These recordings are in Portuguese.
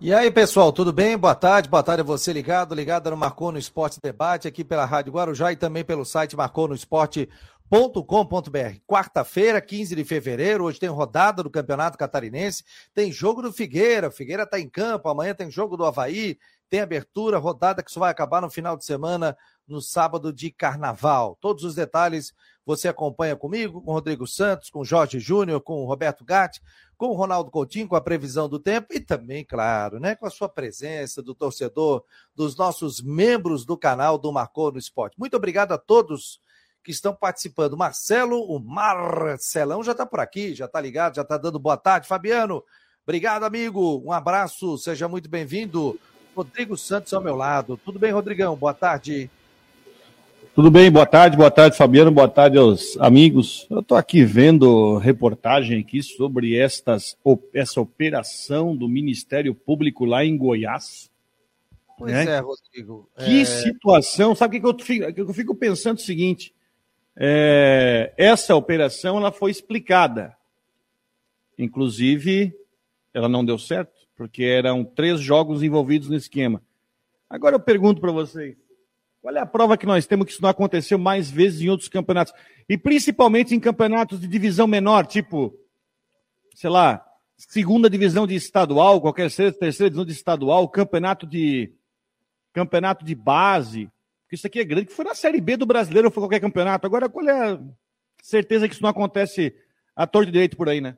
E aí, pessoal, tudo bem? Boa tarde, boa tarde a você ligado, ligado no Marcou no Esporte Debate, aqui pela Rádio Guarujá e também pelo site marconosport.com.br. Quarta-feira, 15 de fevereiro, hoje tem rodada do Campeonato Catarinense, tem jogo do Figueira, Figueira está em campo, amanhã tem jogo do Havaí, tem abertura, rodada que só vai acabar no final de semana, no sábado de carnaval. Todos os detalhes você acompanha comigo, com Rodrigo Santos, com Jorge Júnior, com Roberto Gatti, com Ronaldo Coutinho, com a previsão do tempo e também, claro, né, com a sua presença do torcedor, dos nossos membros do canal do Marcou no Esporte. Muito obrigado a todos que estão participando. Marcelo, o Marcelão já está por aqui, já está ligado, já está dando boa tarde. Fabiano, obrigado, amigo. Um abraço, seja muito bem-vindo. Rodrigo Santos ao meu lado. Tudo bem, Rodrigão? Boa tarde. Tudo bem, boa tarde, boa tarde, Fabiano, boa tarde aos amigos. Eu estou aqui vendo reportagem aqui sobre estas, essa operação do Ministério Público lá em Goiás. Pois né? é, Rodrigo. Que é... situação, sabe o que eu fico, eu fico pensando o seguinte, é, essa operação ela foi explicada, inclusive ela não deu certo, porque eram três jogos envolvidos no esquema. Agora eu pergunto para vocês, qual é a prova que nós temos que isso não aconteceu mais vezes em outros campeonatos? E principalmente em campeonatos de divisão menor, tipo, sei lá, segunda divisão de estadual, qualquer seja, terceira divisão de estadual, campeonato de campeonato de base. Isso aqui é grande, que foi na Série B do brasileiro ou foi qualquer campeonato. Agora, qual é a certeza que isso não acontece a torre de direito por aí, né?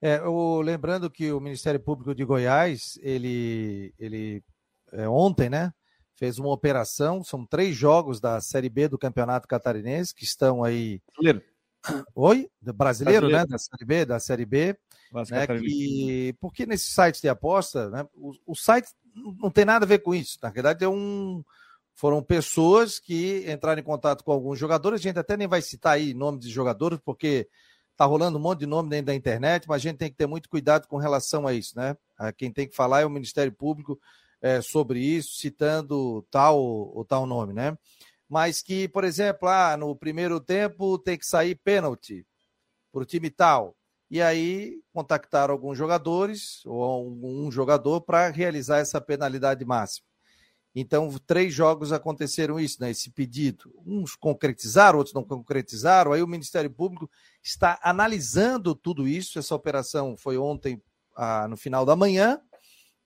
É, o, lembrando que o Ministério Público de Goiás, ele, ele é, ontem, né, fez uma operação, são três jogos da Série B do Campeonato Catarinense que estão aí. Brasileiro. Oi? Brasileiro, brasileiro, né? Da Série B, da Série B. Né, que, porque nesses sites de aposta, né, o, o site não tem nada a ver com isso. Na verdade, é um, foram pessoas que entraram em contato com alguns jogadores. A gente até nem vai citar aí nome de jogadores, porque tá rolando um monte de nome dentro da internet, mas a gente tem que ter muito cuidado com relação a isso, né? Quem tem que falar é o Ministério Público é, sobre isso, citando tal ou tal nome, né? Mas que, por exemplo, ah, no primeiro tempo tem que sair pênalti para o time tal. E aí contactaram alguns jogadores, ou um jogador, para realizar essa penalidade máxima. Então, três jogos aconteceram isso, né? Esse pedido. Uns concretizaram, outros não concretizaram. Aí o Ministério Público está analisando tudo isso. Essa operação foi ontem, ah, no final da manhã,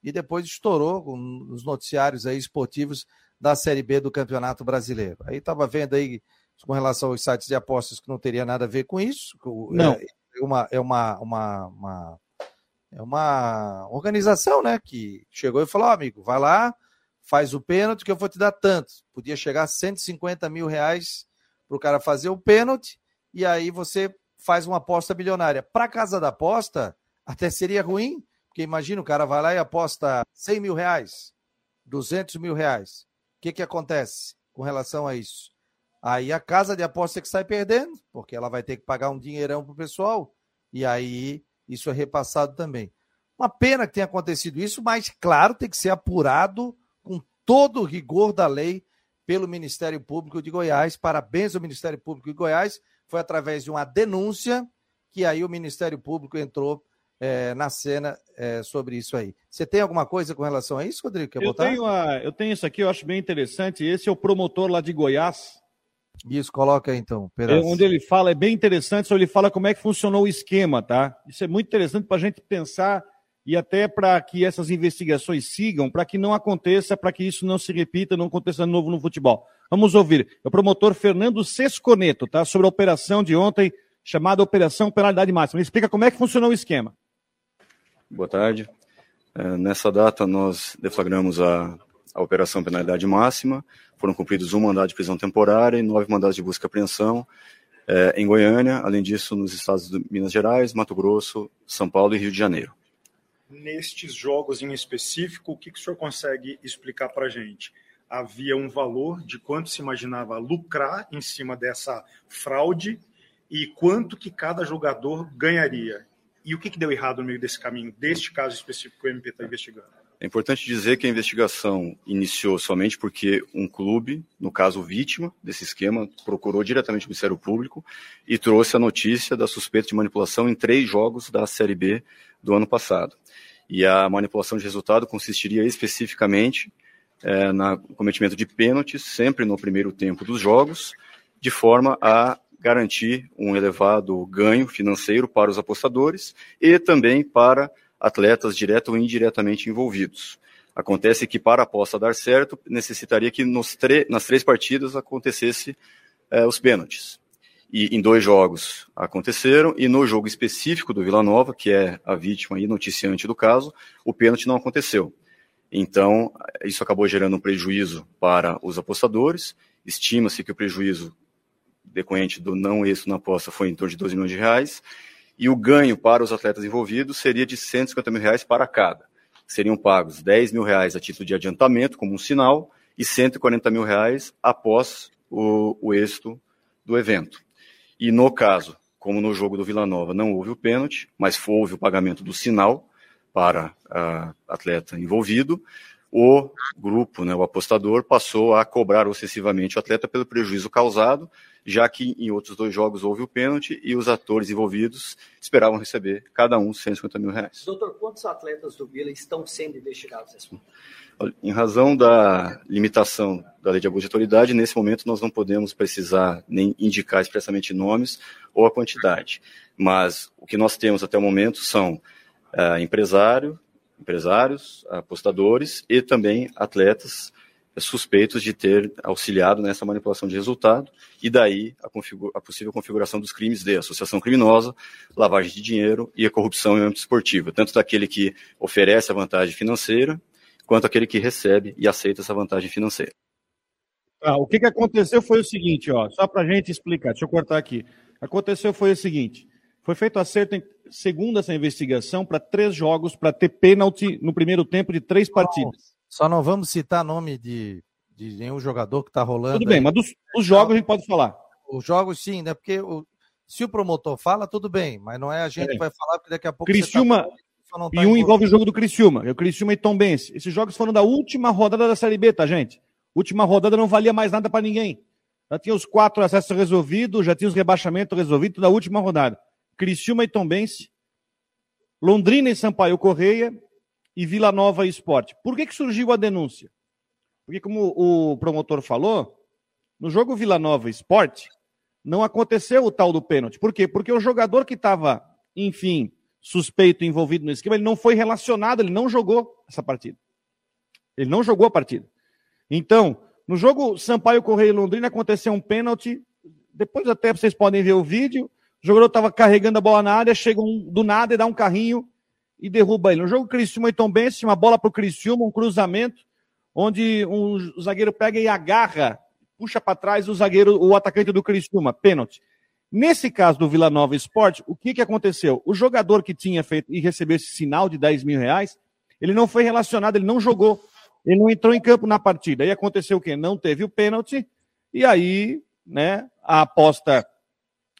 e depois estourou nos noticiários aí esportivos da Série B do Campeonato Brasileiro. Aí estava vendo aí com relação aos sites de apostas que não teria nada a ver com isso. Não. É uma, é uma, uma, uma é uma organização, né, que chegou e falou, oh, amigo, vai lá, faz o pênalti que eu vou te dar tanto. Podia chegar a 150 mil reais para o cara fazer o pênalti e aí você faz uma aposta bilionária. Para casa da aposta, até seria ruim, porque imagina, o cara vai lá e aposta 100 mil reais, 200 mil reais. O que, que acontece com relação a isso? Aí a casa de aposta que sai perdendo, porque ela vai ter que pagar um dinheirão pro pessoal, e aí isso é repassado também. Uma pena que tenha acontecido isso, mas claro, tem que ser apurado com todo o rigor da lei pelo Ministério Público de Goiás. Parabéns ao Ministério Público de Goiás. Foi através de uma denúncia que aí o Ministério Público entrou é, na cena é, sobre isso aí. Você tem alguma coisa com relação a isso, Rodrigo? Quer eu, tenho a, eu tenho isso aqui, eu acho bem interessante. Esse é o promotor lá de Goiás. Isso, coloca aí, então. É, onde ele fala, é bem interessante, só ele fala como é que funcionou o esquema, tá? Isso é muito interessante para a gente pensar e até para que essas investigações sigam, para que não aconteça, para que isso não se repita, não aconteça de novo no futebol. Vamos ouvir. É o promotor Fernando Sesconeto, tá? Sobre a operação de ontem, chamada Operação Penalidade Máxima. Ele explica como é que funcionou o esquema. Boa tarde. É, nessa data, nós deflagramos a, a Operação Penalidade Máxima. Foram cumpridos um mandado de prisão temporária e nove mandados de busca e apreensão é, em Goiânia, além disso, nos estados de Minas Gerais, Mato Grosso, São Paulo e Rio de Janeiro. Nestes jogos em específico, o que, que o senhor consegue explicar para a gente? Havia um valor de quanto se imaginava lucrar em cima dessa fraude e quanto que cada jogador ganharia. E o que, que deu errado no meio desse caminho, deste caso específico que o MP está investigando? É importante dizer que a investigação iniciou somente porque um clube, no caso vítima desse esquema, procurou diretamente o Ministério Público e trouxe a notícia da suspeita de manipulação em três jogos da Série B do ano passado. E a manipulação de resultado consistiria especificamente é, no cometimento de pênaltis, sempre no primeiro tempo dos jogos, de forma a garantir um elevado ganho financeiro para os apostadores e também para atletas direto ou indiretamente envolvidos. Acontece que para a aposta dar certo, necessitaria que nas três partidas acontecesse é, os pênaltis. E em dois jogos aconteceram, e no jogo específico do Vila Nova, que é a vítima e noticiante do caso, o pênalti não aconteceu. Então, isso acabou gerando um prejuízo para os apostadores. Estima-se que o prejuízo decorrente do não êxito na aposta foi em torno de 12 milhões de reais, e o ganho para os atletas envolvidos seria de 150 mil reais para cada. Seriam pagos 10 mil reais a título de adiantamento, como um sinal, e 140 mil reais após o, o êxito do evento. E no caso, como no jogo do Vila Nova não houve o pênalti, mas houve o pagamento do sinal para o atleta envolvido, o grupo, né, o apostador, passou a cobrar excessivamente o atleta pelo prejuízo causado, já que em outros dois jogos houve o pênalti e os atores envolvidos esperavam receber cada um 150 mil reais. Doutor, quantos atletas do Vila estão sendo investigados nesse momento? Em razão da limitação da lei de abuso de autoridade, nesse momento nós não podemos precisar nem indicar expressamente nomes ou a quantidade. Mas o que nós temos até o momento são uh, empresário, empresários, apostadores e também atletas suspeitos de ter auxiliado nessa manipulação de resultado, e daí a, a, possível configuração dos crimes de associação criminosa, lavagem de dinheiro e a corrupção em âmbito esportivo, tanto daquele que oferece a vantagem financeira, quanto aquele que recebe e aceita essa vantagem financeira. Ah, o que, que aconteceu foi o seguinte, ó, só para a gente explicar, deixa eu cortar aqui. Aconteceu foi o seguinte: foi feito acerto, em, segundo essa investigação, para três jogos, para ter pênalti no primeiro tempo de três partidas. Só não vamos citar nome de, de nenhum jogador que está rolando. Tudo bem, aí. mas dos, dos, jogos a gente pode falar. Os jogos sim, né? Porque o, se o promotor fala, tudo bem, mas não é a gente é. que vai falar, porque daqui a pouco. Criciúma. Tá... Tá e um envolve o jogo do Criciúma, o Criciúma e Tom Benz. Esses jogos foram da última rodada da Série B, tá, gente? Última rodada não valia mais nada para ninguém. Já tinha os quatro acessos resolvidos, já tinha os rebaixamentos resolvidos da última rodada. Criciúma e Tombense, Londrina e Sampaio Correia e Vila Nova Esporte. Por que, que surgiu a denúncia? Porque, como o promotor falou, no jogo Vila Nova Esporte, não aconteceu o tal do pênalti. Por quê? Porque o jogador que estava, enfim, suspeito envolvido no esquema, ele não foi relacionado, ele não jogou essa partida. Ele não jogou a partida. Então, no jogo Sampaio Correia e Londrina aconteceu um pênalti. Depois até vocês podem ver o vídeo. O jogador estava carregando a bola na área, chega um, do nada e dá um carrinho e derruba ele. No jogo Criciúma e Tombense, uma bola para o Criciúma, um cruzamento, onde um zagueiro pega e agarra, puxa para trás o zagueiro, o atacante do Criciúma, pênalti. Nesse caso do Vila Nova Esporte, o que, que aconteceu? O jogador que tinha feito e recebeu esse sinal de 10 mil reais, ele não foi relacionado, ele não jogou. Ele não entrou em campo na partida. Aí aconteceu o quê? Não teve o pênalti, e aí, né, a aposta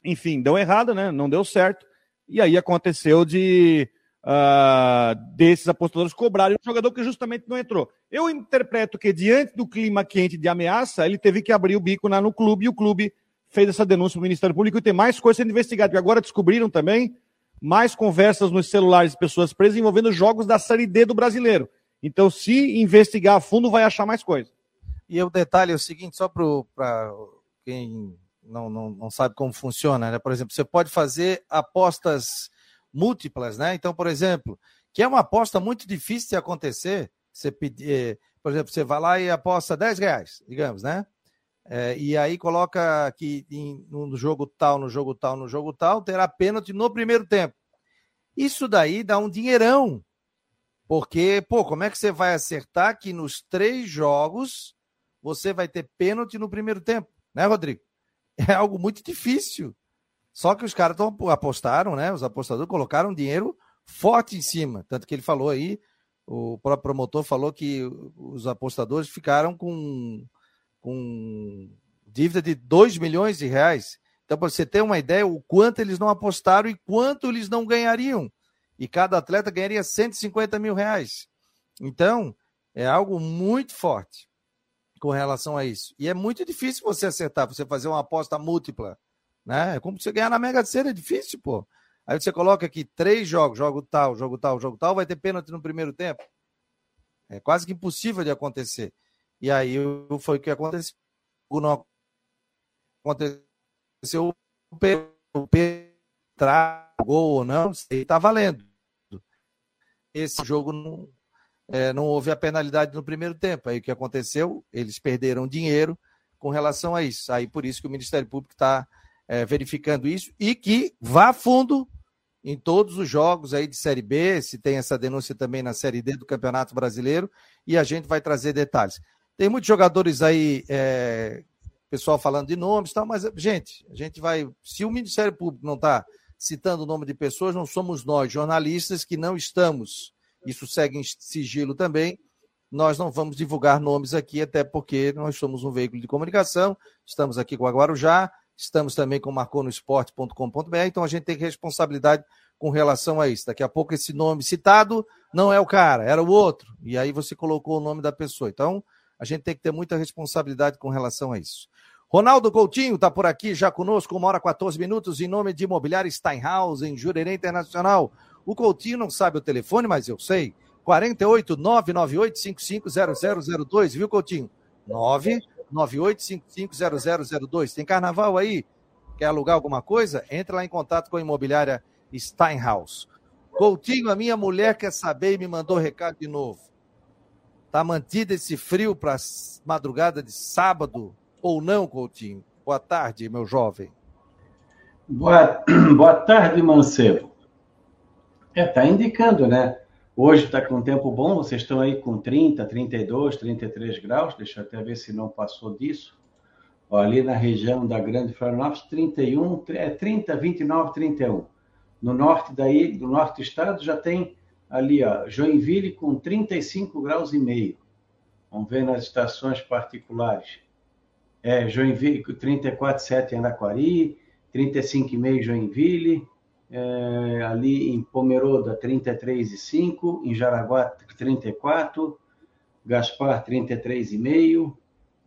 enfim, deu errado, né? Não deu certo. E aí aconteceu de uh, desses apostadores cobrarem um jogador que justamente não entrou. Eu interpreto que, diante do clima quente de ameaça, ele teve que abrir o bico lá no clube e o clube fez essa denúncia para o Ministério Público e tem mais coisas sendo investigadas. Agora descobriram também mais conversas nos celulares de pessoas presas envolvendo jogos da Série D do brasileiro. Então, se investigar a fundo, vai achar mais coisa. E o detalhe é o seguinte, só para quem não, não, não sabe como funciona, né? Por exemplo, você pode fazer apostas múltiplas, né? Então, por exemplo, que é uma aposta muito difícil de acontecer, você pedir, eh, por exemplo, você vai lá e aposta 10 reais, digamos, né? É, e aí coloca que no jogo tal, no jogo tal, no jogo tal, terá pênalti no primeiro tempo. Isso daí dá um dinheirão. Porque, pô, como é que você vai acertar que nos três jogos você vai ter pênalti no primeiro tempo, né, Rodrigo? é algo muito difícil. Só que os caras apostaram, né? Os apostadores colocaram dinheiro forte em cima. Tanto que ele falou aí, o próprio promotor falou que os apostadores ficaram com, com dívida de 2 milhões de reais. Então, para você ter uma ideia, o quanto eles não apostaram e quanto eles não ganhariam. E cada atleta ganharia 150 mil reais. Então, é algo muito forte com relação a isso. E é muito difícil você acertar, você fazer uma aposta múltipla. Né? É como você ganhar na Mega Sena, é difícil, pô. Aí você coloca aqui três jogos, jogo tal, jogo tal, jogo tal, vai ter pênalti no primeiro tempo. É quase que impossível de acontecer. E aí foi o que aconteceu. Não aconteceu o P gol ou não, está valendo. Esse jogo não, é, não houve a penalidade no primeiro tempo. Aí o que aconteceu? Eles perderam dinheiro com relação a isso. Aí por isso que o Ministério Público está é, verificando isso e que vá fundo em todos os jogos aí de Série B, se tem essa denúncia também na Série D do Campeonato Brasileiro, e a gente vai trazer detalhes. Tem muitos jogadores aí, é, pessoal falando de nomes e tal, mas, gente, a gente vai. Se o Ministério Público não está citando o nome de pessoas, não somos nós, jornalistas, que não estamos, isso segue em sigilo também, nós não vamos divulgar nomes aqui, até porque nós somos um veículo de comunicação, estamos aqui com a Guarujá, estamos também com marconosport.com.br, então a gente tem responsabilidade com relação a isso. Daqui a pouco esse nome citado não é o cara, era o outro, e aí você colocou o nome da pessoa. Então, a gente tem que ter muita responsabilidade com relação a isso. Ronaldo Coutinho está por aqui já conosco, uma hora 14 minutos, em nome de Imobiliário Steinhaus, em Jurerê Internacional. O Coutinho não sabe o telefone, mas eu sei. 48 998 550002, viu, Coutinho? 998 550002. Tem carnaval aí? Quer alugar alguma coisa? Entra lá em contato com a imobiliária Steinhaus. Coutinho, a minha mulher quer saber e me mandou recado de novo. Tá mantido esse frio para madrugada de sábado? ou não, Coutinho? Boa tarde, meu jovem. Boa, boa tarde, Mancebo. É, tá indicando, né? Hoje está com tempo bom, vocês estão aí com 30, 32, 33 graus, deixa eu até ver se não passou disso. Ó, ali na região da Grande Florianópolis, 31, é 30, 29, 31. No norte daí, do norte do estado, já tem ali, ó, Joinville com 35 graus e meio. Vamos ver nas estações particulares é, Joinville, 34,7 em Anaquari, 35,5 Joinville, é, ali em Pomeroda, 33,5, em Jaraguá, 34, Gaspar, 33,5,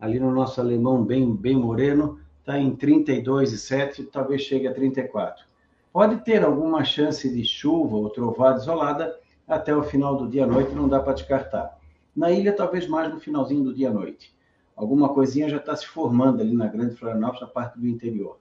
ali no nosso alemão, bem, bem moreno, está em 32,7, talvez chegue a 34. Pode ter alguma chance de chuva ou trovada isolada até o final do dia à noite, não dá para descartar. Na ilha, talvez mais no finalzinho do dia à noite alguma coisinha já está se formando ali na Grande Florianópolis, na parte do interior.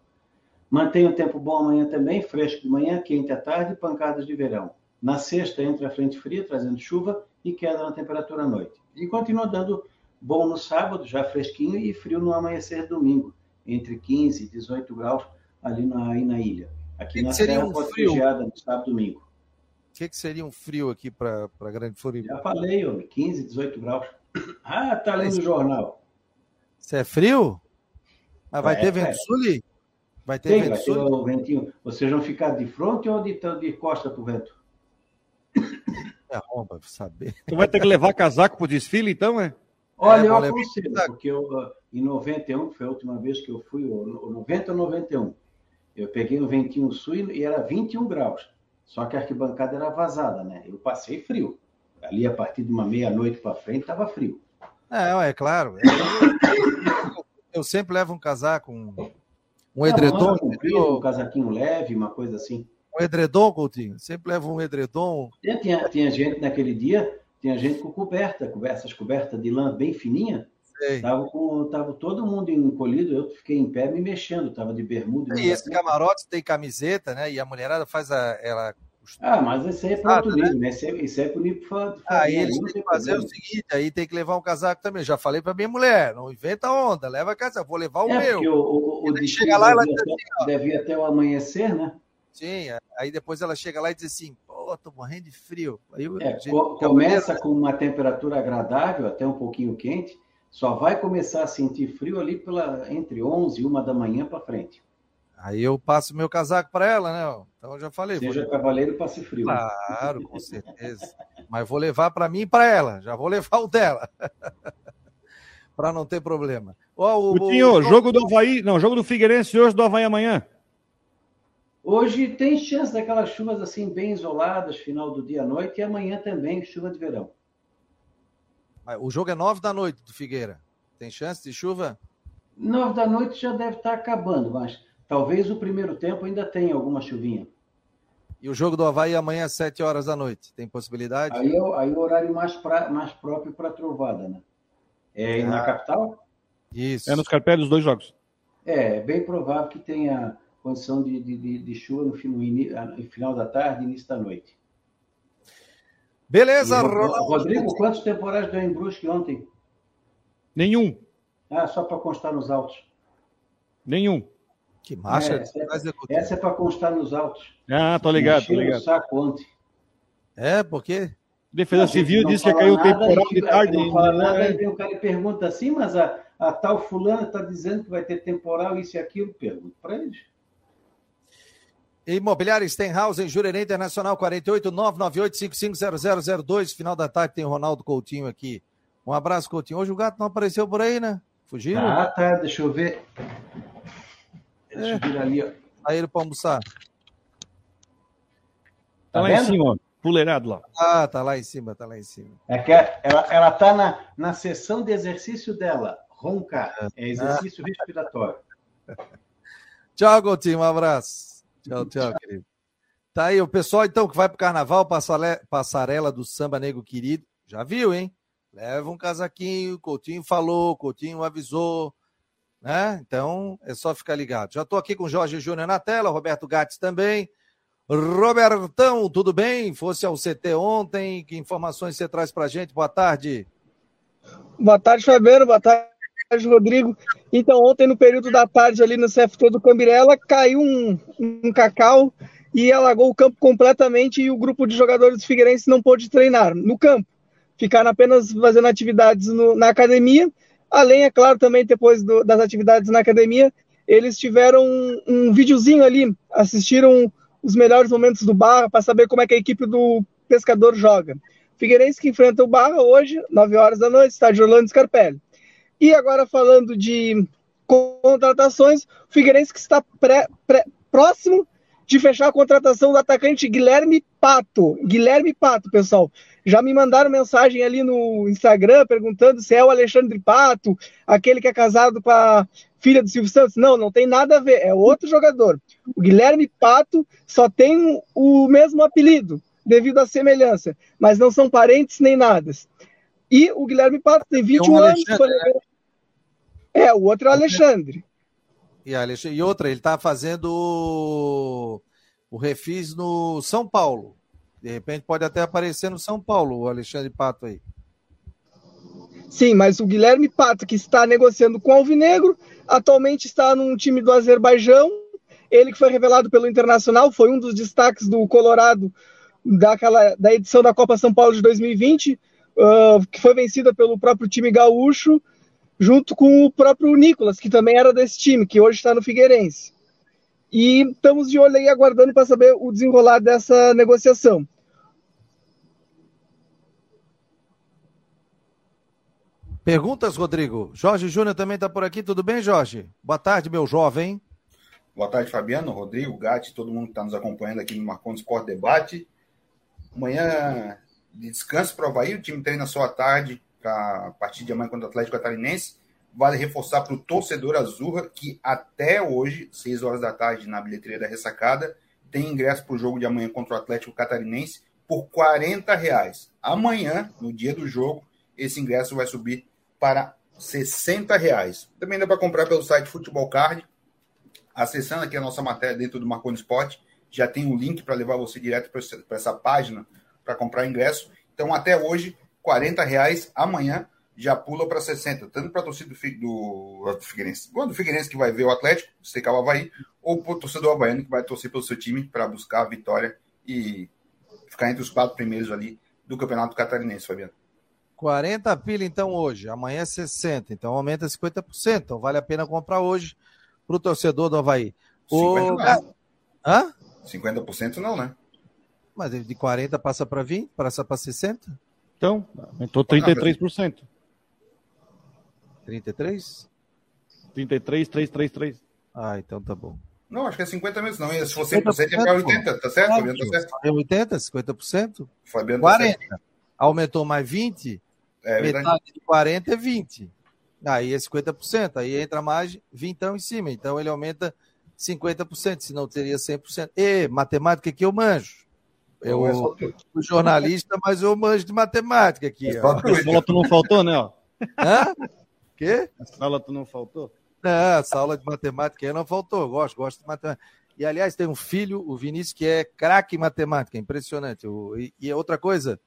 Mantém o tempo bom amanhã também, fresco de manhã, quente à tarde e pancadas de verão. Na sexta entra a frente fria, trazendo chuva e queda na temperatura à noite. E continua dando bom no sábado, já fresquinho, e frio no amanhecer domingo, entre 15 e 18 graus ali na, aí na ilha. Aqui que na seria Serra um pode frio? geada no sábado e domingo. O que, que, seria um frio aqui para a Grande Floripa? Já falei, homem, 15, 18 graus. Ah, tá lendo o jornal. Você é frio? Mas vai é, ter vento é. sul? Vai ter Tem, vento vai? Ter o ventinho. Vocês vão ficar de frente ou de, de costa para o vento? É arromba, saber. Tu vai ter que levar casaco para o desfile, então, é? Olha, é, eu aconselho, porque eu, em 91, que foi a última vez que eu fui, 90 ou 91, eu peguei um ventinho sul e era 21 graus. Só que a arquibancada era vazada, né? Eu passei frio. Ali, a partir de uma meia-noite para frente, estava frio. É, é claro. Eu, eu sempre levo um casaco, um, um edredom. Um, um casaquinho leve, uma coisa assim. Um edredom, Coutinho? Sempre levo um edredom. Tinha, tinha gente naquele dia, tinha gente com coberta, essas cobertas de lã bem fininha. Tava, com, tava todo mundo encolhido, eu fiquei em pé me mexendo, tava de bermuda. E esse camarote tem camiseta, né? E a mulherada faz a, ela ah, mas isso aí é para outro nível, né? Isso é, isso é para o nível fã. Aí eles têm que fazer problema. o seguinte, aí tem que levar um casaco também. Já falei para minha mulher, não inventa onda, leva casaco, vou levar o é, meu. o, o, o chega lá, ela diz assim, deve ir até o amanhecer, né? Sim, aí depois ela chega lá e diz assim, pô, tô morrendo de frio. Aí, é, co começa com uma temperatura agradável, até um pouquinho quente, só vai começar a sentir frio ali pela, entre 11 e 1 da manhã para frente. Aí eu passo meu casaco para ela, né? Então eu já falei. Seja vou... cavaleiro, passe frio. Claro, com certeza. Mas vou levar para mim e para ela. Já vou levar o dela. para não ter problema. Oh, o, o, o, jogo do Havaí, não, jogo do Figueirense hoje do Havaí amanhã. Hoje tem chance daquelas chuvas assim bem isoladas, final do dia à noite, e amanhã também chuva de verão. O jogo é nove da noite do Figueira. Tem chance de chuva? Nove da noite já deve estar acabando, mas Talvez o primeiro tempo ainda tenha alguma chuvinha. E o jogo do Havaí amanhã às 7 horas da noite. Tem possibilidade? Aí é, o- aí o horário mais, pra, mais próprio para trovada, né? É Ah. na capital? Isso. É nos Carpelli os dois jogos. É, é bem provável que tenha condição de, de, de, de chuva no, fim- no ini- ah, no final da tarde e início da noite. Beleza, E, Ro- Ronaldo. Rodrigo, quantos temporais deu em Brusque ontem? Nenhum. Ah, só para constar nos autos. Nenhum. Que marcha. É, essa- vai executar. Essa é para constar nos autos. Ah, tô ligado, tô ligado. saco ontem. É, porque Defesa Não, Civil disse que caiu o nada, temporal de tarde. Não fala né? nada, aí vem o cara e pergunta assim, mas a, a tal fulana está dizendo que vai ter temporal, isso e aquilo. Pergunta para eles. Imobiliária Stenhouse em Jurerê Internacional 48 998 550002. Final da tarde tem o Ronaldo Coutinho aqui. Um abraço, Coutinho. Hoje o gato não apareceu por aí, né? Fugiu? Ah, tá, deixa eu ver. Deixa É. eu vir ali, ó. Saíram para almoçar. Tá lá Tá em vendo? cima, ó. Puleirado lá. Ah, tá lá em cima, tá lá em cima. É que ela, ela tá na, na sessão de exercício dela. Roncar. É exercício respiratório. Tchau, Coutinho. Um abraço. Tchau, tchau, querido. Tá aí o pessoal, então, que vai pro carnaval, passale- passarela do samba nego querido. Já viu, hein? Leva um casaquinho, Coutinho falou, Coutinho avisou, né? Então, é só ficar ligado. Já tô aqui com Jorge Júnior na tela, Roberto Gates também. Robertão, tudo bem? Fosse ao CT ontem, que informações você traz pra gente? Boa tarde. Boa tarde, Fabiano. Boa tarde, Rodrigo. Então, ontem, no período da tarde, ali no CFT do Cambirela, caiu um, um cacau e alagou o campo completamente e o grupo de jogadores do Figueirense não pôde treinar no campo. Ficaram apenas fazendo atividades no- na academia. Além, é claro, também depois do- das atividades na academia, eles tiveram um, um videozinho ali, assistiram os melhores momentos do Barra para saber como é que a equipe do Pescador joga. Figueirense que enfrenta o Barra hoje, 9 horas da noite, estádio Orlando Scarpelli. E agora falando de contratações, o Figueirense que está pré- pré- próximo de fechar a contratação do atacante Guilherme Pato. Guilherme Pato, pessoal. Já me mandaram mensagem ali no Instagram perguntando se é o Alexandre Pato, aquele que é casado com a filha do Silvio Santos. Não, não tem nada a ver, é outro jogador. O Guilherme Pato só tem o mesmo apelido, devido à semelhança, mas não são parentes nem nada. E o Guilherme Pato tem 21 anos. Foi- É, o outro é o Alexandre. E, Alexandre, e outra, ele tá fazendo o refis no São Paulo. De repente pode até aparecer no São Paulo, o Alexandre Pato aí. Sim, mas o Guilherme Pato, que está negociando com o Alvinegro, atualmente está num time do Azerbaijão. Ele que foi revelado pelo Internacional, foi um dos destaques do Colorado daquela, da edição da Copa São Paulo de 2020, ah, que foi vencida pelo próprio time gaúcho, junto com o próprio Nicolas, que também era desse time, que hoje está no Figueirense. E estamos de olho aí aguardando para saber o desenrolar dessa negociação. Perguntas, Rodrigo? Jorge Júnior também está por aqui. Tudo bem, Jorge? Boa tarde, meu jovem. Boa tarde, Fabiano, Rodrigo, Gatti, todo mundo que está nos acompanhando aqui no Marconi Sport Debate. Amanhã de descanso para o Havaí, o time treina só à tarde a partir de amanhã contra o Atlético Catarinense. Vale reforçar para o torcedor Azurra que até hoje, 6 horas da tarde, na bilheteria da ressacada, tem ingresso para o jogo de amanhã contra o Atlético Catarinense por 40 reais. Amanhã, no dia do jogo, esse ingresso vai subir para 60 reais. Também dá para comprar pelo site Futebol Card. Acessando aqui a nossa matéria dentro do Marconi Sport, já tem o link para levar você direto para essa página para comprar ingresso. Então, até hoje, 40 reais. Amanhã já pula para 60, tanto para a torcida do, do, do Figueirense, Figueirense que vai ver o Atlético, secar o Havaí, ou para o torcedor havaiano que vai torcer pelo seu time para buscar a vitória e ficar entre os quatro primeiros ali do Campeonato Catarinense, Fabiano. 40 pila então hoje, amanhã é 60, então aumenta 50%. Então vale a pena comprar hoje para o torcedor do Havaí. 50 O... não. Hã? 50% não, né? Mas ele de 40 passa para 20, passa para 60? Então, aumentou 33%. 33? 33, 333. Ah, então tá bom. Não, acho que é 50 mesmo, não. Se for 100% é para 80, tá certo, Fabiano? Tá certo. É 80, 50%? Fabiano tá 40. certo. Aumentou mais 20, É verdade. metade de 40 é 20. Aí é 50%, aí entra mais 20 em cima. Então ele aumenta 50%, senão teria 100%. E matemática que eu manjo. Eu é sou jornalista, mas eu manjo de matemática aqui. Essa aula tu não faltou, né? Hã? Quê? Essa aula tu não faltou? Não, essa aula de matemática aí não faltou. Eu gosto, gosto de matemática. E, aliás, tem um filho, o Vinícius, que é craque em matemática, impressionante. E, e outra coisa,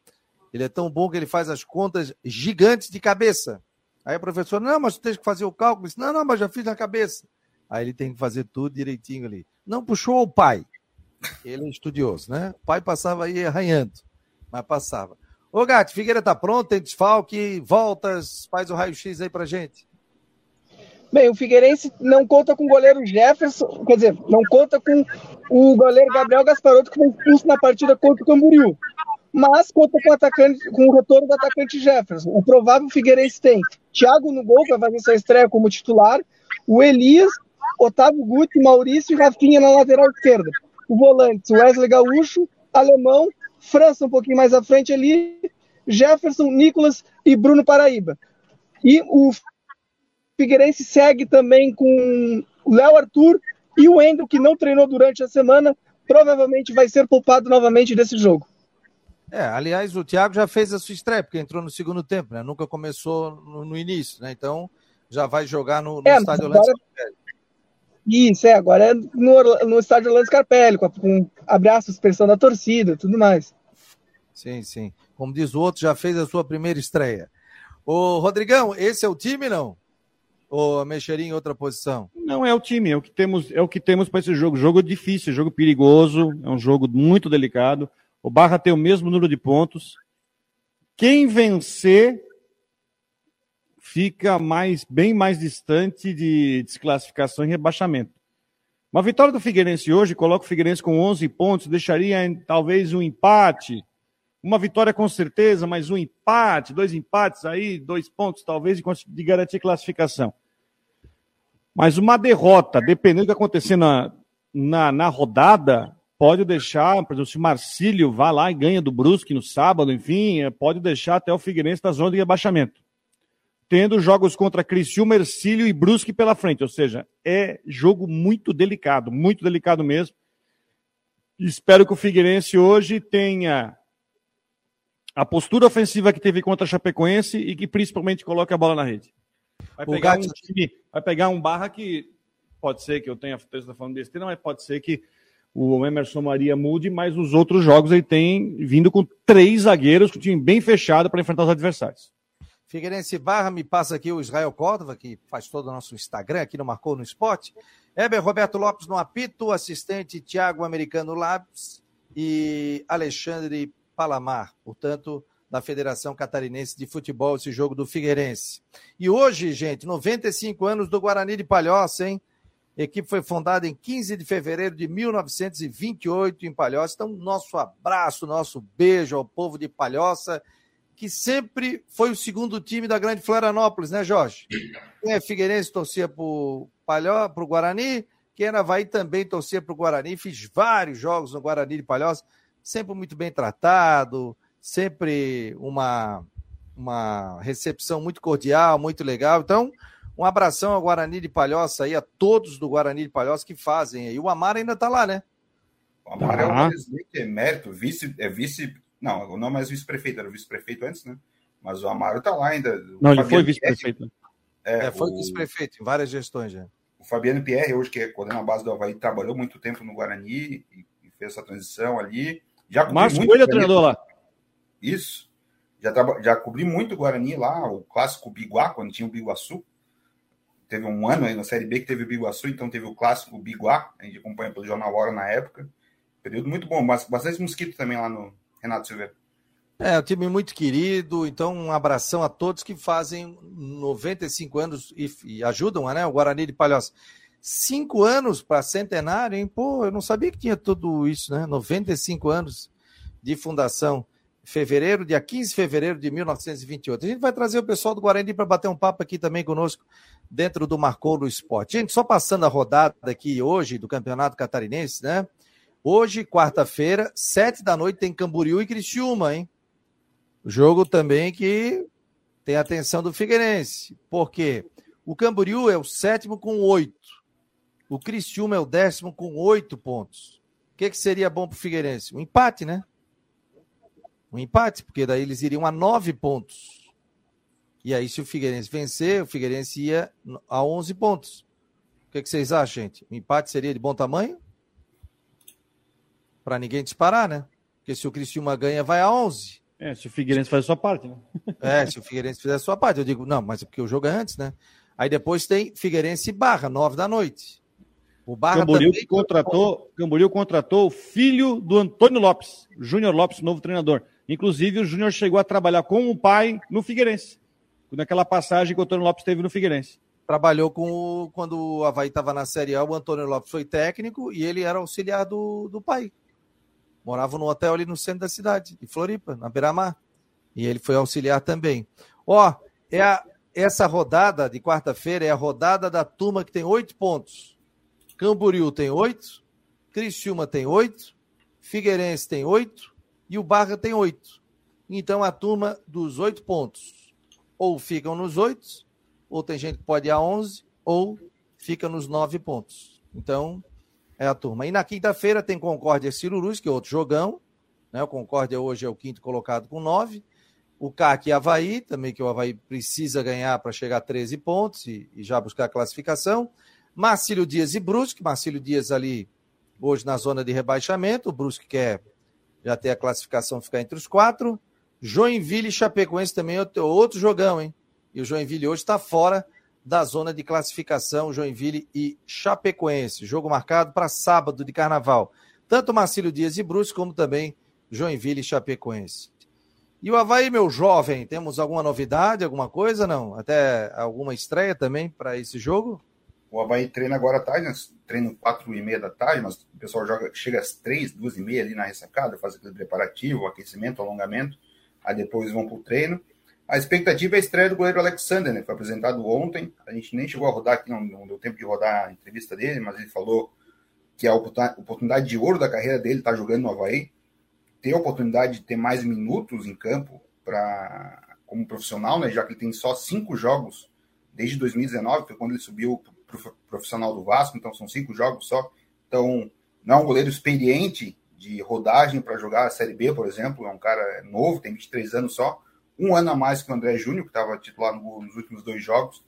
ele é tão bom que ele faz as contas gigantes de cabeça. Aí o professor, não, mas tu tem que fazer o cálculo. Disse, não, não, mas já fiz na cabeça. Aí ele tem que fazer tudo direitinho ali. Não puxou o pai. Ele é estudioso, né? O pai passava aí arranhando, mas passava. Ô, Gato, Figueira tá pronto, tem desfalque, voltas, faz o raio-x aí pra gente. Bem, o Figueirense não conta com o goleiro Jefferson, quer dizer, não conta com o goleiro Gabriel Gasparotto, que foi expulso na partida contra o Camboriú. Mas conta com atacante, com o retorno do atacante Jefferson. O provável Figueirense tem Thiago no gol, para fazer sua estreia como titular, o Elias, Otávio Guti, Maurício e Rafinha na lateral esquerda. O volante, Wesley Gaúcho, Alemão, França um pouquinho mais à frente ali, Jefferson, Nicolas e Bruno Paraíba. E o Figueirense segue também com o Léo Arthur e o Endo, que não treinou durante a semana, provavelmente vai ser poupado novamente desse jogo. É, aliás, o Thiago já fez a sua estreia, porque entrou no segundo tempo, né? Nunca começou no, no início, né? Então já vai jogar no, no é, estádio Orlando Scarpelli. Isso, é, agora é no, no estádio Orlando Scarpelli, com, com abraço, expressão da torcida tudo mais. Sim, sim. Como diz o outro, já fez a sua primeira estreia. Ô, Rodrigão, esse é o time, não? Ou mexeria em outra posição? Não é o time, é o que temos, é o que temos para esse jogo. Jogo difícil, jogo perigoso, é um jogo muito delicado. O Barra tem o mesmo número de pontos. Quem vencer fica mais, bem mais distante de desclassificação e rebaixamento. Uma vitória do Figueirense hoje coloca o Figueirense com 11 pontos, deixaria talvez um empate. Uma vitória com certeza, mas um empate, dois empates aí, dois pontos talvez de garantir classificação. Mas uma derrota, dependendo do que acontecer na, na, na rodada, pode deixar, por exemplo, se o Marcílio vai lá e ganha do Brusque no sábado, enfim, é, pode deixar até o Figueirense na zona de rebaixamento. Tendo jogos contra Criciúma, Ercílio e Brusque pela frente, ou seja, é jogo muito delicado, muito delicado mesmo. Espero que o Figueirense hoje tenha a postura ofensiva que teve contra a Chapecoense e que principalmente coloque a bola na rede. Vai pegar, um, time, vai pegar um barra que pode ser que eu tenha falando besteira, mas pode ser que o Emerson Maria mude, mas nos outros jogos ele tem vindo com três zagueiros, com o time bem fechado para enfrentar os adversários. Figueirense Barra, me passa aqui o Israel Córdova, que faz todo o nosso Instagram, aqui no Marcou no Esporte. Heber Roberto Lopes no apito, assistente Tiago Americano Labs e Alexandre Palamar, portanto, da Federação Catarinense de Futebol, esse jogo do Figueirense. E hoje, gente, 95 anos do Guarani de Palhoça, hein? A equipe foi fundada em 15 de fevereiro de 1928 em Palhoça. Então, nosso abraço, nosso beijo ao povo de Palhoça, que sempre foi o segundo time da Grande Florianópolis, né, Jorge? Quem é Figueirense torcia para o Guarani, quem era Havaí também torcia para o Guarani. Fiz vários jogos no Guarani de Palhoça, sempre muito bem tratado, sempre uma, uma recepção muito cordial, muito legal. Então, um abração ao Guarani de Palhoça aí, a todos do Guarani de Palhoça que fazem aí. O Amaro ainda está lá, né? O Amaro é o presidente emérito, vice, é vice. Não, não mais vice-prefeito, era vice-prefeito antes, né? Mas o Amaro está lá ainda. Não, ele foi vice-prefeito. É, é, foi o... vice-prefeito em várias gestões já. O Fabiano Pierre, hoje que é coordenador a base do Havaí, trabalhou muito tempo no Guarani e, e fez essa transição ali. Já Márcio Coelho é treinador lá. Isso. Já, já cobri muito o Guarani lá, o clássico Biguá, quando tinha o Biguaçu teve um ano aí na Série B que teve o Biguaçu, então teve o clássico Biguá, a gente acompanha pelo Jornal Hora na época. Período muito bom, mas bastante mosquito também lá no Renato Silveira. É, um time muito querido, então um abração a todos que fazem 95 anos e, e ajudam né, o Guarani de Palhoça. Cinco anos para centenário, hein? Pô, eu não sabia que tinha tudo isso, né? 95 anos de fundação fevereiro, dia 15 de fevereiro de 1928. A gente vai trazer o pessoal do Guarani para bater um papo aqui também conosco dentro do Marcou no Esporte. Gente, só passando a rodada aqui hoje do Campeonato Catarinense, né? Hoje, quarta-feira, sete da noite, tem Camboriú e Criciúma, hein? Jogo também que tem atenção do Figueirense. Por quê? O Camboriú é o sétimo com oito. O Criciúma é o décimo com oito pontos. O que, que seria bom para o Figueirense? Um empate, né? Um empate, porque daí eles iriam a nove pontos. E aí, se o Figueirense vencer, o Figueirense ia a 11 pontos. O que, que vocês acham, gente? O empate seria de bom tamanho? Para ninguém disparar, né? Porque se o Criciúma ganha, vai a 11. É, se o Figueirense faz a sua parte, né? É, se o Figueirense fizer a sua parte. Eu digo, não, mas é porque o jogo é antes, né? Aí depois tem Figueirense e Barra, nove da noite. O Barra Camboriú também... contratou, Camboriú contratou o filho do Antônio Lopes, Júnior Lopes, novo treinador. Inclusive, o Júnior chegou a trabalhar com o pai no Figueirense, naquela passagem que o Antônio Lopes teve no Figueirense. Trabalhou com o, quando o Havaí estava na Série A, o Antônio Lopes foi técnico e ele era auxiliar do, do pai. Morava no hotel ali no centro da cidade, de Floripa, na Beira-Mar. E ele foi auxiliar também. Ó, é a, essa rodada de quarta-feira é a rodada da turma que tem oito pontos. Camboriú tem oito, Criciúma tem oito, Figueirense tem oito e o Barra tem oito. Então a turma dos oito pontos ou ficam nos oito, ou tem gente que pode ir a onze, ou fica nos nove pontos. Então é a turma. E na quinta-feira tem Concórdia Cirurus, que é outro jogão. Né? O Concórdia hoje é o quinto colocado com nove. O CAC e Havaí, também que o Havaí precisa ganhar para chegar a 13 pontos e, e, já buscar a classificação. Marcílio Dias e Brusque. Marcílio Dias ali hoje na zona de rebaixamento. O Brusque quer já ter a classificação, ficar entre os quatro. Joinville e Chapecoense também é outro jogão, hein? E o Joinville hoje está fora da zona de classificação, Joinville e Chapecoense. Jogo marcado para sábado de carnaval. Tanto Marcílio Dias e Bruce, como também Joinville e Chapecoense. E o Havaí, meu jovem, temos alguma novidade, alguma coisa? Não? Até alguma estreia também para esse jogo? O Havaí treina agora à tarde, treina quatro e meia da tarde, mas o pessoal joga, chega às três, duas e meia ali na ressacada, faz aquele preparativo, aquecimento, alongamento, aí depois vão para o treino. A expectativa é a estreia do goleiro Alexander, né? Foi apresentado ontem. A gente nem chegou a rodar aqui, não, não deu tempo de rodar a entrevista dele, mas ele falou que a oportunidade de ouro da carreira dele está jogando no Havaí. Ter a oportunidade de ter mais minutos em campo para como profissional, né? Já que ele tem só cinco jogos desde 2019, que foi quando ele subiu profissional do Vasco, então são cinco jogos só. Então, não é um goleiro experiente de rodagem para jogar a Série B, por exemplo, é um cara novo, tem 23 anos só um ano a mais que o André Júnior, que estava titular nos últimos dois jogos.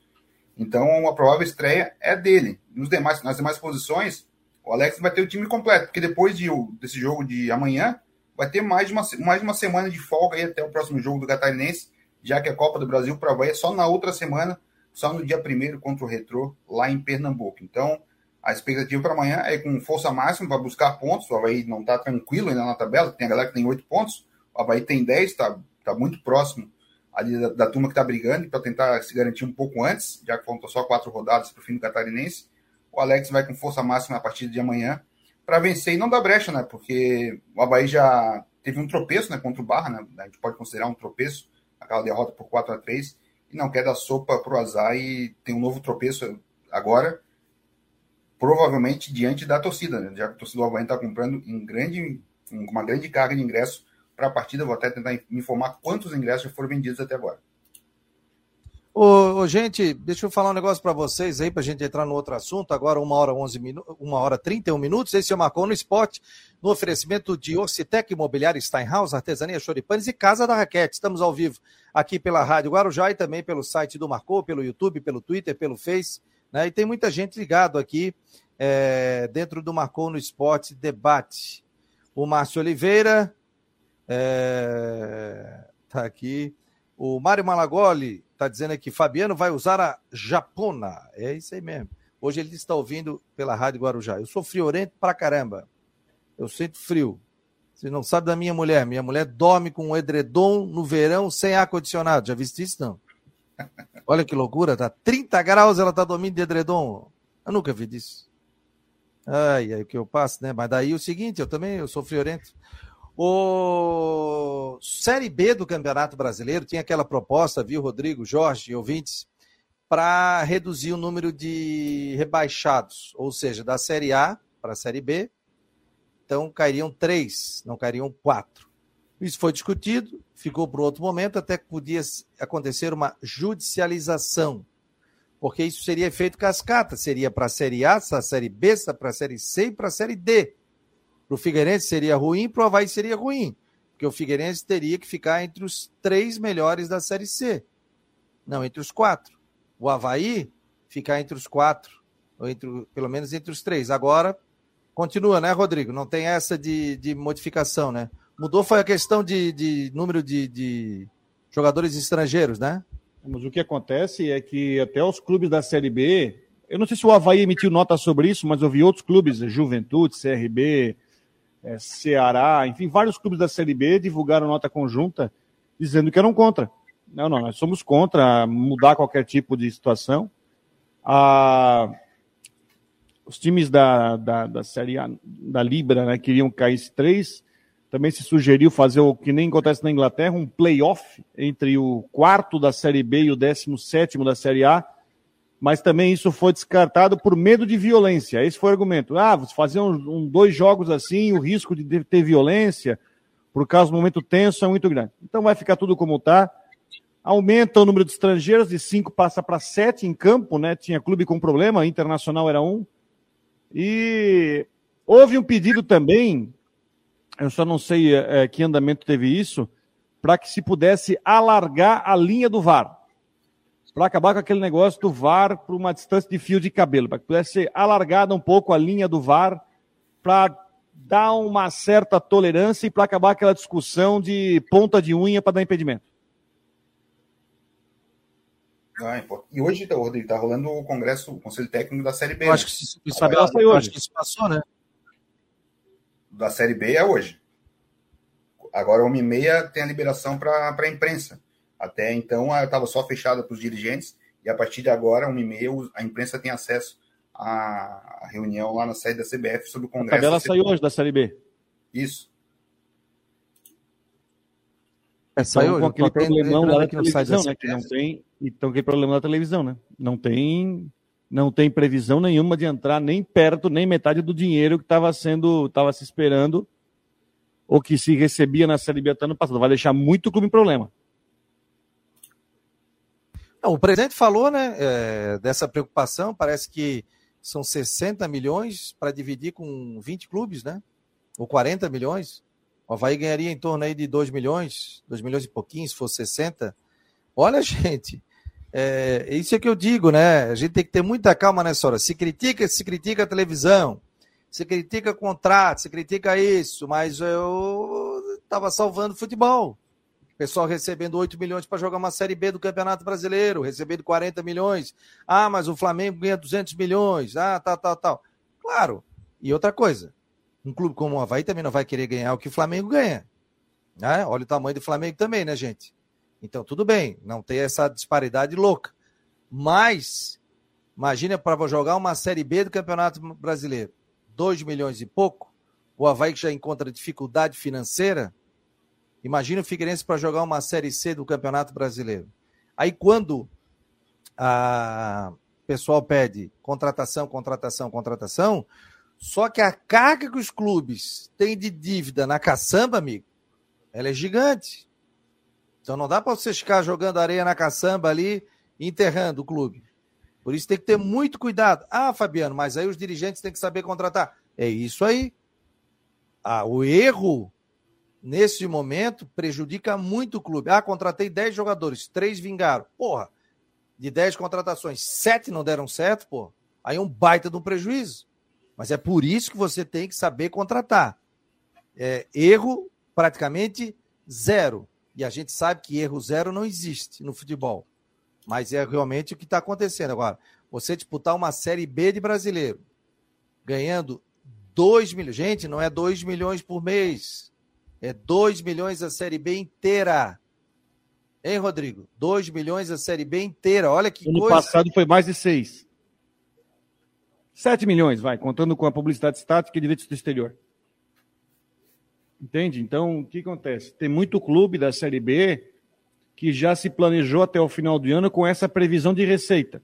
Então, a provável estreia é dele. Nos demais, nas demais posições, o Alex vai ter o time completo, porque depois de, desse jogo de amanhã, vai ter mais de uma, mais uma semana de folga aí até o próximo jogo do Catarinense, já que a Copa do Brasil para vai é só na outra semana, só no dia primeiro contra o Retrô, lá em Pernambuco. Então, a expectativa para amanhã é com força máxima para buscar pontos. O Havaí não está tranquilo ainda na tabela, tem a galera que tem oito pontos, o Havaí tem dez, está está muito próximo ali da, da turma que está brigando para tentar se garantir um pouco antes, já que faltam só quatro rodadas para o fim do catarinense. O Alex vai com força máxima a partir de amanhã para vencer e não dar brecha, né? Porque o Havaí já teve um tropeço né, contra o Barra, né? A gente pode considerar um tropeço, aquela derrota por 4 a 3 e não quer dar sopa para o azar e tem um novo tropeço agora, provavelmente diante da torcida, né? já que a torcida do Havaí está comprando em grande, uma grande carga de ingresso para a partida. Vou até tentar informar quantos ingressos já foram vendidos até agora. Ô, ô, gente, deixa eu falar um negócio para vocês aí, para a gente entrar no outro assunto. Agora, uma hora, 11 minutos, uma hora 31 minutos. Esse é o Marcou no Esporte, no oferecimento de Ocitec Imobiliário Steinhaus, Artesania Choripanes e Casa da Raquete. Estamos ao vivo aqui pela Rádio Guarujá e também pelo site do Marcou, pelo YouTube, pelo Twitter, pelo Face. Né? E tem muita gente ligado aqui é, dentro do Marcou no Esporte Debate. O Márcio Oliveira, é, tá aqui. O Mário Malagoli está dizendo aqui: Fabiano vai usar a japona. É isso aí mesmo. Hoje ele está ouvindo pela Rádio Guarujá. Eu sou friorento pra caramba. Eu sinto frio. Você não sabe da minha mulher. Minha mulher dorme com um edredom no verão sem ar-condicionado. Já viste isso, não? Olha que loucura. Tá 30 graus, ela tá dormindo de edredom. Eu nunca vi disso. Ai, ai, o que eu passo, né? Mas daí o seguinte, eu também eu sou friorento. O Série B do Campeonato Brasileiro tinha aquela proposta, viu, Rodrigo, Jorge ouvintes, para reduzir o número de rebaixados, ou seja, da Série A para a Série B. Então cairiam três, não cairiam quatro. Isso foi discutido, ficou para outro momento, até que podia acontecer uma judicialização. porque isso seria efeito cascata, seria para a Série A, para a Série B, para a Série C e para a Série D. Para o Figueirense seria ruim, para o Havaí seria ruim, porque o Figueirense teria que ficar entre os três melhores da Série C, não entre os quatro. O Havaí ficar entre os quatro, ou entre, pelo menos entre os três. Agora, continua, né, Rodrigo? Não tem essa de, de modificação, né? Mudou foi a questão de, de número de, de jogadores estrangeiros, né? Mas o que acontece é que até os clubes da Série B, eu não sei se o Havaí emitiu nota sobre isso, mas eu vi outros clubes, Juventude, CRB, é, Ceará, enfim, vários clubes da Série B divulgaram nota conjunta dizendo que eram contra. Não, não, nós somos contra mudar qualquer tipo de situação. Ah, os times da, da, da Série A, da Libra, né, queriam cair três também se sugeriu fazer o que nem acontece na Inglaterra, um playoff entre o quarto da Série B e o décimo sétimo da Série A, mas também isso foi descartado por medo de violência. Esse foi o argumento. Ah, você fazer um, um, dois jogos assim, o risco de ter violência, por causa do momento tenso, é muito grande. Então vai ficar tudo como está. Aumenta o número de estrangeiros, de cinco passa para sete em campo, né? Tinha clube com problema, Internacional era um. E houve um pedido também eu só não sei é, que andamento teve isso, para que se pudesse alargar a linha do VAR. Para acabar com aquele negócio do VAR para uma distância de fio de cabelo, para que pudesse ser alargada um pouco a linha do VAR, para dar uma certa tolerância e para acabar aquela discussão de ponta de unha para dar impedimento. Ah, e hoje, Rodrigo, está rolando o Congresso, o Conselho Técnico da Série B. Eu acho que isso, isso, isso, acho que isso passou, né? da Série B é hoje. Agora, uma e meia tem a liberação para a imprensa. Até então, estava só fechada para os dirigentes, e a partir de agora, uma e meia, a imprensa tem acesso à reunião lá na sede da CBF sobre o Congresso. A tabela saiu hoje da Série B. Isso. É, saiu então, com aquele problemão lá da televisão, né? Que não tem, então, aquele problema da televisão, né? Não tem não tem previsão nenhuma de entrar nem perto, nem metade do dinheiro que estava sendo, estava se esperando ou que se recebia na Série B até ano passado. Vai deixar muito clube em problema. O presidente falou, né, é, dessa preocupação, parece que são 60 milhões para dividir com 20 clubes, né? Ou 40 milhões. O Havaí ganharia em torno aí de 2 milhões, 2 milhões e pouquinho, se fosse 60. Olha, gente, é, isso é que eu digo, né? A gente tem que ter muita calma nessa hora. Se critica, se critica a televisão, se critica contrato, se critica isso, mas eu estava salvando futebol. Pessoal recebendo 8 milhões para jogar uma Série B do Campeonato Brasileiro, recebendo 40 milhões. Ah, mas o Flamengo ganha 200 milhões. Ah, tal, tal, tal. Claro. E outra coisa, um clube como o Havaí também não vai querer ganhar o que o Flamengo ganha. Né? Olha o tamanho do Flamengo também, né, gente? Então, tudo bem, não tem essa disparidade louca. Mas, imagina para jogar uma Série B do Campeonato Brasileiro, 2 milhões e pouco, o Havaí que já encontra dificuldade financeira, imagina o Figueirense para jogar uma Série C do Campeonato Brasileiro. Aí, quando a pessoal pede contratação, contratação, contratação, só que a carga que os clubes têm de dívida na caçamba, amigo, ela é gigante. Então não dá para você ficar jogando areia na caçamba ali enterrando o clube. Por isso tem que ter muito cuidado. Ah, Fabiano, mas aí os dirigentes têm que saber contratar. É isso aí. Ah, o erro, nesse momento, prejudica muito o clube. Ah, contratei 10 jogadores, 3 vingaram. Porra, de 10 contratações, 7 não deram certo, pô. Aí é um baita de um prejuízo. Mas é por isso que você tem que saber contratar. É, erro praticamente zero. E a gente sabe que erro zero não existe no futebol. Mas é realmente o que está acontecendo. Agora, você disputar uma Série B de brasileiro, ganhando 2 milhões. Gente, não é 2 milhões por mês. É 2 milhões a Série B inteira. Hein, Rodrigo? 2 milhões a Série B inteira. Olha que ano coisa. Ano passado foi mais de 6. 7 milhões, vai, contando com a publicidade estática e direitos do exterior. Entende? Então, o que acontece? Tem muito clube da Série B que já se planejou até o final do ano com essa previsão de receita.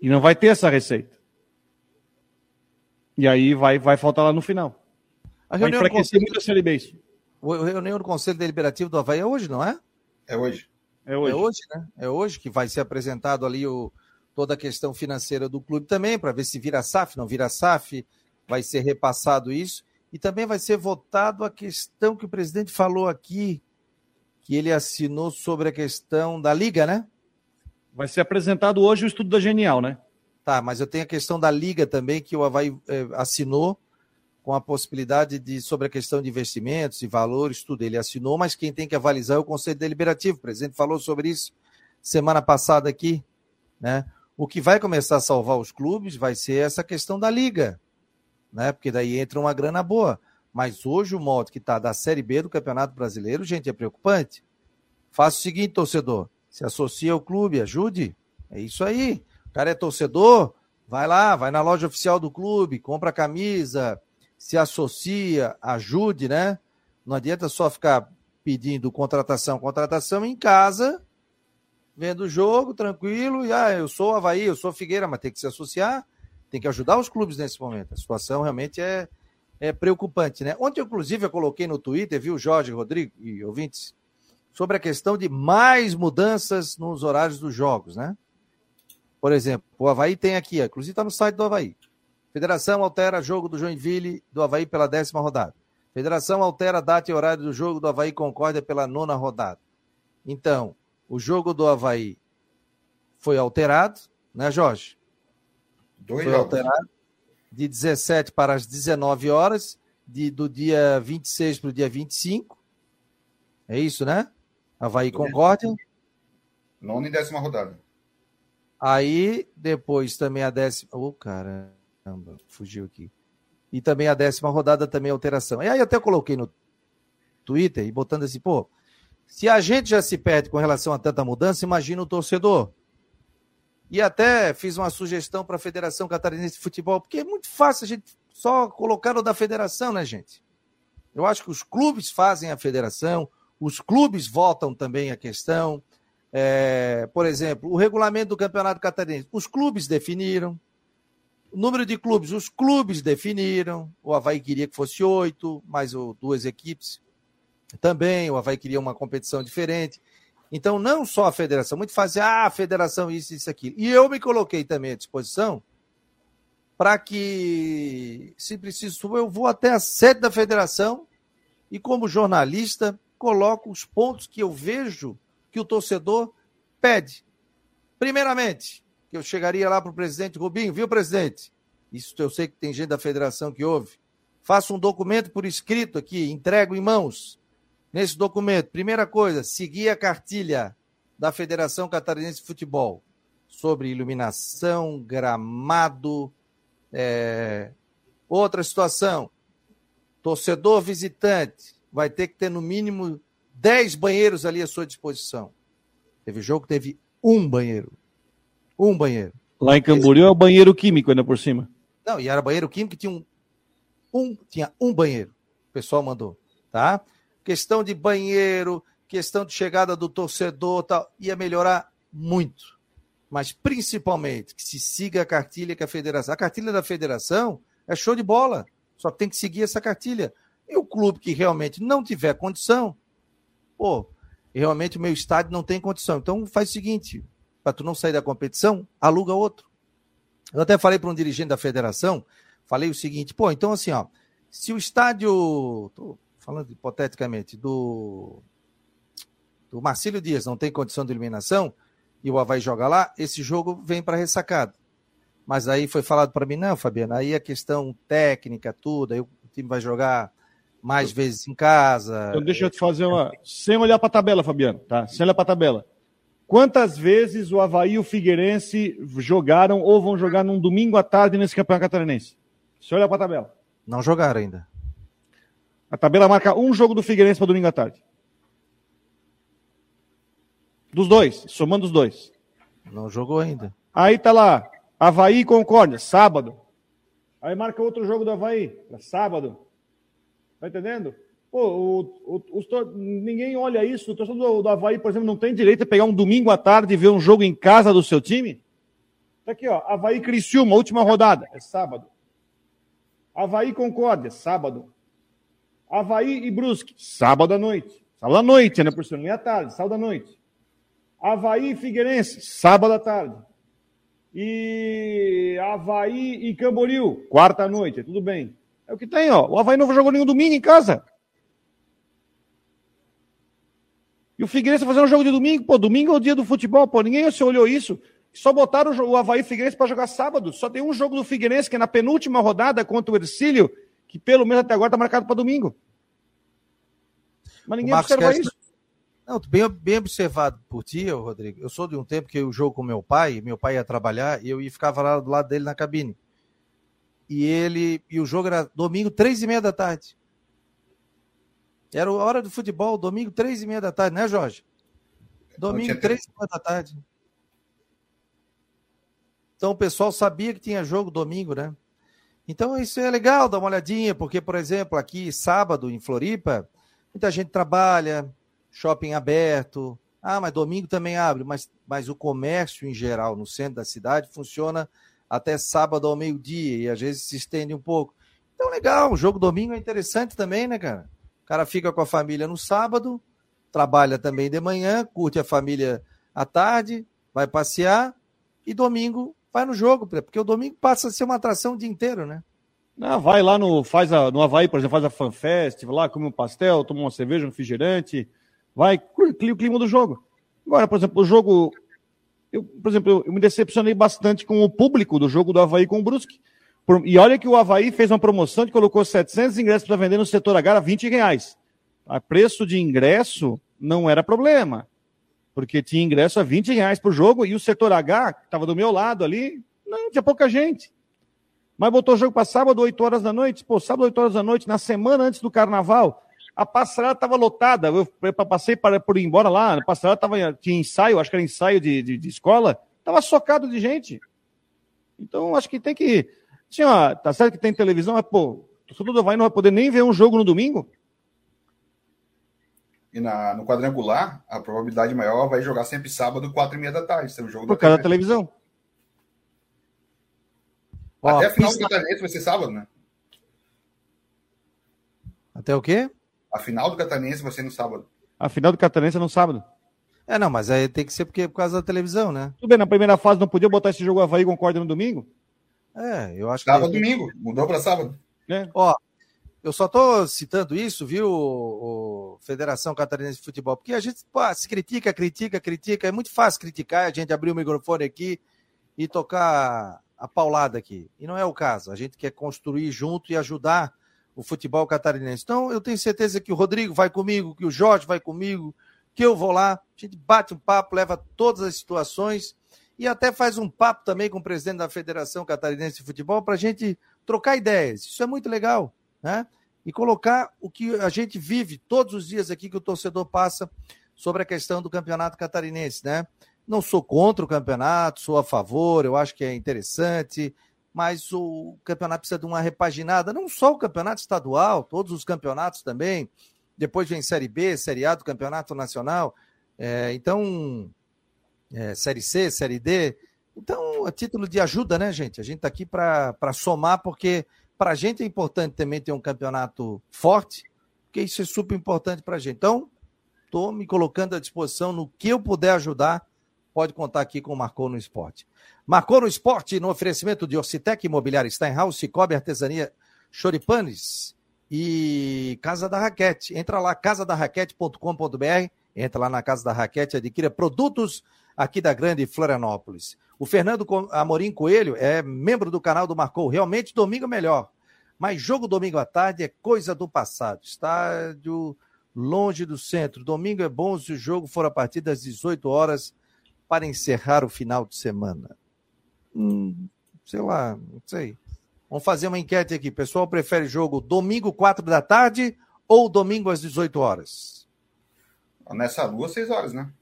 E não vai ter essa receita. E aí vai, vai faltar lá no final. A vai enfraquecer muito a Série B isso. O reunião do Conselho Deliberativo do Havaí é hoje, não é? É hoje. É hoje. É hoje, né? É hoje que vai ser apresentado ali o, toda a questão financeira do clube também, para ver se vira SAF, não vira SAF, vai ser repassado isso. E também vai ser votado a questão que o presidente falou aqui, que ele assinou sobre a questão da Liga, né? Vai ser apresentado hoje o estudo da Genial, né? Tá, mas eu tenho a questão da Liga também, que o Havaí eh, assinou com a possibilidade de, sobre a questão de investimentos e valores, tudo. Ele assinou, mas quem tem que avalizar é o Conselho Deliberativo. O presidente falou sobre isso semana passada aqui, né? O que vai começar a salvar os clubes vai ser essa questão da Liga, né? Porque daí entra uma grana boa. Mas hoje o modo que está da Série B do Campeonato Brasileiro, gente, é preocupante. Faça o seguinte, torcedor: se associa ao clube, ajude. É isso aí. O cara é torcedor, vai lá, vai na loja oficial do clube, compra a camisa, se associa, ajude, né? Não adianta só ficar pedindo contratação, contratação em casa, vendo o jogo, tranquilo, e ah, eu sou Havaí, eu sou Figueira, mas tem que se associar, tem que ajudar os clubes nesse momento. A situação realmente é, é preocupante, né? Ontem, inclusive, eu coloquei no Twitter, viu, Jorge, Rodrigo e ouvintes, sobre a questão de mais mudanças nos horários dos jogos, né? Por exemplo, o Havaí tem aqui, inclusive está no site do Havaí. Federação altera jogo do Joinville do Havaí pela décima rodada. Federação altera data e horário do jogo do Havaí Concórdia pela nona rodada. Então, o jogo do Havaí foi alterado, né, Jorge? Dois foi jogos. alterado de 17 para as 19 horas, de, do dia 26 para o dia 25. É isso, né? Havaí Concórdia. Nona e décima rodada. Aí, depois também a décima. Ô, oh, cara. Caramba, fugiu aqui. E também a décima rodada também alteração. E aí até coloquei no Twitter e botando assim, pô, se a gente já se perde com relação a tanta mudança, imagina o torcedor. E até fiz uma sugestão para a Federação Catarinense de Futebol, porque é muito fácil a gente só colocar o da federação, né, gente? Eu acho que os clubes fazem a federação, os clubes votam também a questão. É, por exemplo, o regulamento do Campeonato Catarinense, os clubes definiram. O número de clubes, os clubes definiram. O Havaí queria que fosse oito, mais duas equipes também. O Havaí queria uma competição diferente. Então, não só a federação, muito fácil, ah, a federação, isso, isso, aquilo. E eu me coloquei também à disposição para que, se preciso, eu vou até a sede da federação e, como jornalista, coloco os pontos que eu vejo que o torcedor pede. Primeiramente, que eu chegaria lá para o presidente Rubinho, viu, presidente? Isso eu sei que tem gente da federação que ouve. Faça um documento por escrito aqui, entrego em mãos. Nesse documento, primeira coisa, seguir a cartilha da Federação Catarinense de Futebol sobre iluminação, gramado. É... Outra situação, torcedor visitante vai ter que ter no mínimo 10 banheiros ali à sua disposição. Teve jogo que teve um banheiro. Um banheiro. Lá em Camboriú Esse... é o banheiro químico ainda por cima. Não, e era banheiro químico que tinha um, um, tinha um banheiro. O pessoal mandou, tá? Questão de banheiro, questão de chegada do torcedor, tal, ia melhorar muito. Mas principalmente que se siga a cartilha que a federação. A cartilha da federação é show de bola. Só que tem que seguir essa cartilha. E o clube que realmente não tiver condição, pô, realmente o meu estádio não tem condição. Então faz o seguinte: para tu não sair da competição, aluga outro. Eu até falei para um dirigente da federação, falei o seguinte, pô, então assim, ó, se o estádio, tô falando hipoteticamente, do, do Marcílio Dias não tem condição de eliminação e o Havaí joga lá, esse jogo vem para ressacado. Mas aí foi falado para mim, não, Fabiano, aí a questão técnica, tudo, aí o time vai jogar mais vezes em casa. Então deixa eu te fazer uma. Sem olhar para a tabela, Fabiano, tá? Sem olhar para a tabela. Quantas vezes o Havaí e o Figueirense jogaram ou vão jogar num domingo à tarde nesse campeonato catarinense? Você olha para a tabela. Não jogaram ainda. A tabela marca um jogo do Figueirense para domingo à tarde. Dos dois, somando os dois. Não jogou ainda. Aí tá lá, Havaí e Concórdia, sábado. Aí marca outro jogo do Havaí, sábado. Tá entendendo? Pô, o, o, ninguém olha isso. O torcedor do, do Havaí, por exemplo, não tem direito a pegar um domingo à tarde e ver um jogo em casa do seu time? Tá aqui, ó. Havaí Criciúma, última rodada. É sábado. Havaí Concórdia, sábado. Havaí e Brusque, sábado à noite. Sábado à noite, né? Por cima, não é à tarde, sábado à noite. Havaí e Figueirense, sábado à tarde. E Havaí e Camboriú, quarta noite, tudo bem. É o que tem, ó. O Havaí não jogou nenhum domingo em casa. E o Figueirense fazendo um jogo de domingo, pô, domingo é o dia do futebol, pô, ninguém se olhou isso. Só botaram o Havaí Figueirense para jogar sábado. Só tem um jogo do Figueirense, que é na penúltima rodada contra o Ercílio, que pelo menos até agora está marcado para domingo. Mas ninguém observa isso. Não, bem, bem observado por ti, Rodrigo. Eu sou de um tempo que eu jogo com meu pai, meu pai ia trabalhar e eu ia ficava lá do lado dele na cabine. E ele e o jogo era domingo, três e meia da tarde. Era a hora do futebol, domingo, três e meia da tarde, né, Jorge? Domingo, três e meia da tarde. Então o pessoal sabia que tinha jogo domingo, né? Então isso é legal, dar uma olhadinha, porque, por exemplo, aqui sábado em Floripa, muita gente trabalha, shopping aberto. Ah, mas domingo também abre, mas, mas o comércio em geral no centro da cidade funciona até sábado ao meio-dia e às vezes se estende um pouco. Então, legal, o jogo domingo é interessante também, né, cara? O cara fica com a família no sábado, trabalha também de manhã, curte a família à tarde, vai passear e domingo vai no jogo, porque o domingo passa a ser uma atração o dia inteiro, né? Não, vai lá no, faz a, no Havaí, por exemplo, faz a FanFest, lá, come um pastel, toma uma cerveja, um refrigerante, vai, curte o clima do jogo. Agora, por exemplo, o jogo. Eu, por exemplo, eu, eu me decepcionei bastante com o público do jogo do Havaí com o Brusque. E olha que o Havaí fez uma promoção que colocou 700 ingressos para vender no setor H a 20 reais. A preço de ingresso não era problema porque tinha ingresso a 20 reais por jogo e o setor H, que estava do meu lado ali, não tinha pouca gente. Mas botou o jogo para sábado, 8 horas da noite. Pô, sábado, 8 horas da noite, na semana antes do carnaval, a passarela estava lotada. Eu, eu passei para, por ir embora lá, a passarela tava, tinha ensaio, acho que era ensaio de, de, de escola, estava socado de gente. Então, acho que tem que. Assim, ó, tá certo que tem televisão, mas, pô, todo mundo vai não vai poder nem ver um jogo no domingo? E na, no quadrangular, a probabilidade maior vai jogar sempre sábado, quatro e meia da tarde. Ser um jogo Por causa da televisão. Até a final do Catarinense vai ser sábado, né? Até o quê? A final do Catarinense vai ser no sábado. A final do Catarinense é no sábado. É, não, mas aí tem que ser porque, por causa da televisão, né? Tudo bem, na primeira fase não podia botar esse jogo Havaí com corda no domingo? É, eu acho Sábado, que... domingo. Mudou para sábado. É. Ó, eu só estou citando isso, viu, o, o Federação Catarinense de Futebol, porque a gente pô, se critica, critica, critica. É muito fácil criticar, a gente abrir o microfone aqui e tocar a paulada aqui. E não é o caso. A gente quer construir junto e ajudar o futebol catarinense. Então, eu tenho certeza que o Rodrigo vai comigo, que o Jorge vai comigo, que eu vou lá. A gente bate um papo, leva todas as situações e até faz um papo também com o presidente da Federação Catarinense de Futebol para a gente trocar ideias. Isso é muito legal né? E colocar o que a gente vive todos os dias aqui que o torcedor passa sobre a questão do campeonato catarinense, né? Não sou contra o campeonato, sou a favor, eu acho que é interessante, mas o campeonato precisa de uma repaginada, não só o campeonato estadual, todos os campeonatos também. Depois vem Série B, Série A do Campeonato Nacional. É, então, é, Série C, Série D. Então, a título de ajuda, né, gente? A gente está aqui para somar, porque para a gente é importante também ter um campeonato forte, porque isso é super importante para a gente. Então, estou me colocando à disposição no que eu puder ajudar. Pode contar aqui com o Marcou no Esporte. Marcou no Esporte no oferecimento de Orcitec Imobiliária Steinhaus, Cicobi Artesania Choripanes e Casa da Raquete. Entra lá, casadarraquete.com.br, entra lá na Casa da Raquete, adquira produtos aqui da grande Florianópolis. O Fernando Amorim Coelho é membro do canal do Marcou. Realmente, domingo é melhor. Mas jogo domingo à tarde é coisa do passado. Estádio longe do centro. Domingo é bom se o jogo for a partir das 18 horas para encerrar o final de semana. Hum, sei lá, não sei. Vamos fazer uma enquete aqui. O pessoal prefere jogo domingo, 4 da tarde ou domingo às 18 horas? Nessa lua, 6 horas, né?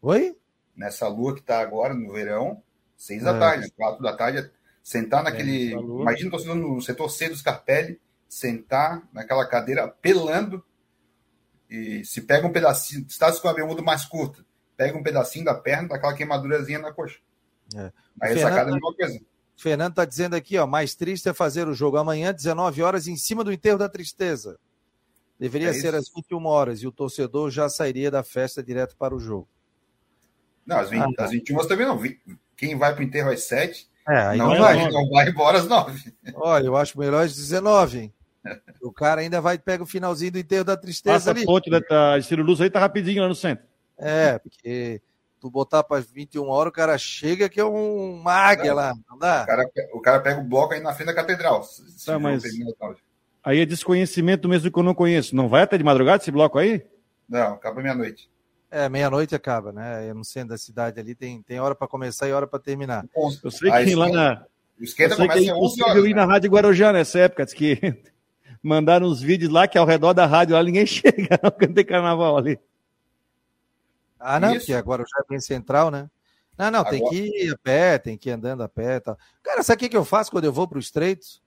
Oi? Nessa lua que está agora no verão, seis da é. tarde, quatro da tarde, sentar naquele. É, imagina você no setor C do Scarpelli, sentar naquela cadeira pelando e se pega um pedacinho, está com a bermuda mais curta, pega um pedacinho da perna, daquela queimadurazinha na coxa. É. Aí essa cara é a mesma coisa. Fernando está dizendo aqui, ó, mais triste é fazer o jogo amanhã, 19 horas, em cima do enterro da tristeza. Deveria é ser às 21 horas e o torcedor já sairia da festa direto para o jogo. Não, as, 20, Ah, tá. as 21 também não. Vi- Quem vai pro enterro às 7, É, aí não, não vai, vai. não vai embora às 9. Olha, eu acho melhor às 19, hein? O cara ainda vai pega o finalzinho do enterro da tristeza Passa ali. a ponte da da Ciro Luz aí, tá rapidinho lá no centro. É, porque tu botar para 21 horas, o cara chega que é um- águia lá, não dá? O cara, o cara pega o bloco aí na frente da catedral. Tá, o mas- termina às 9. Aí é desconhecimento mesmo que eu não conheço. Não vai até de madrugada esse bloco aí? Não, acaba meia-noite. É, meia-noite acaba, né? No centro da cidade ali tem, tem hora para começar e hora para terminar. Eu sei que lá na. O Eu esquenta sei que é começa às 11 impossível horas. ir na né? Rádio Guarujá nessa época. Diz que mandaram uns vídeos lá que ao redor da rádio lá ninguém chega, não, quando tem carnaval ali. Ah, não, Isso. porque agora já é bem central, né? Não, não, tem Agora- que ir a pé, tem que ir andando a pé e tal. Cara, sabe o que que eu faço quando eu vou para o Estreitos?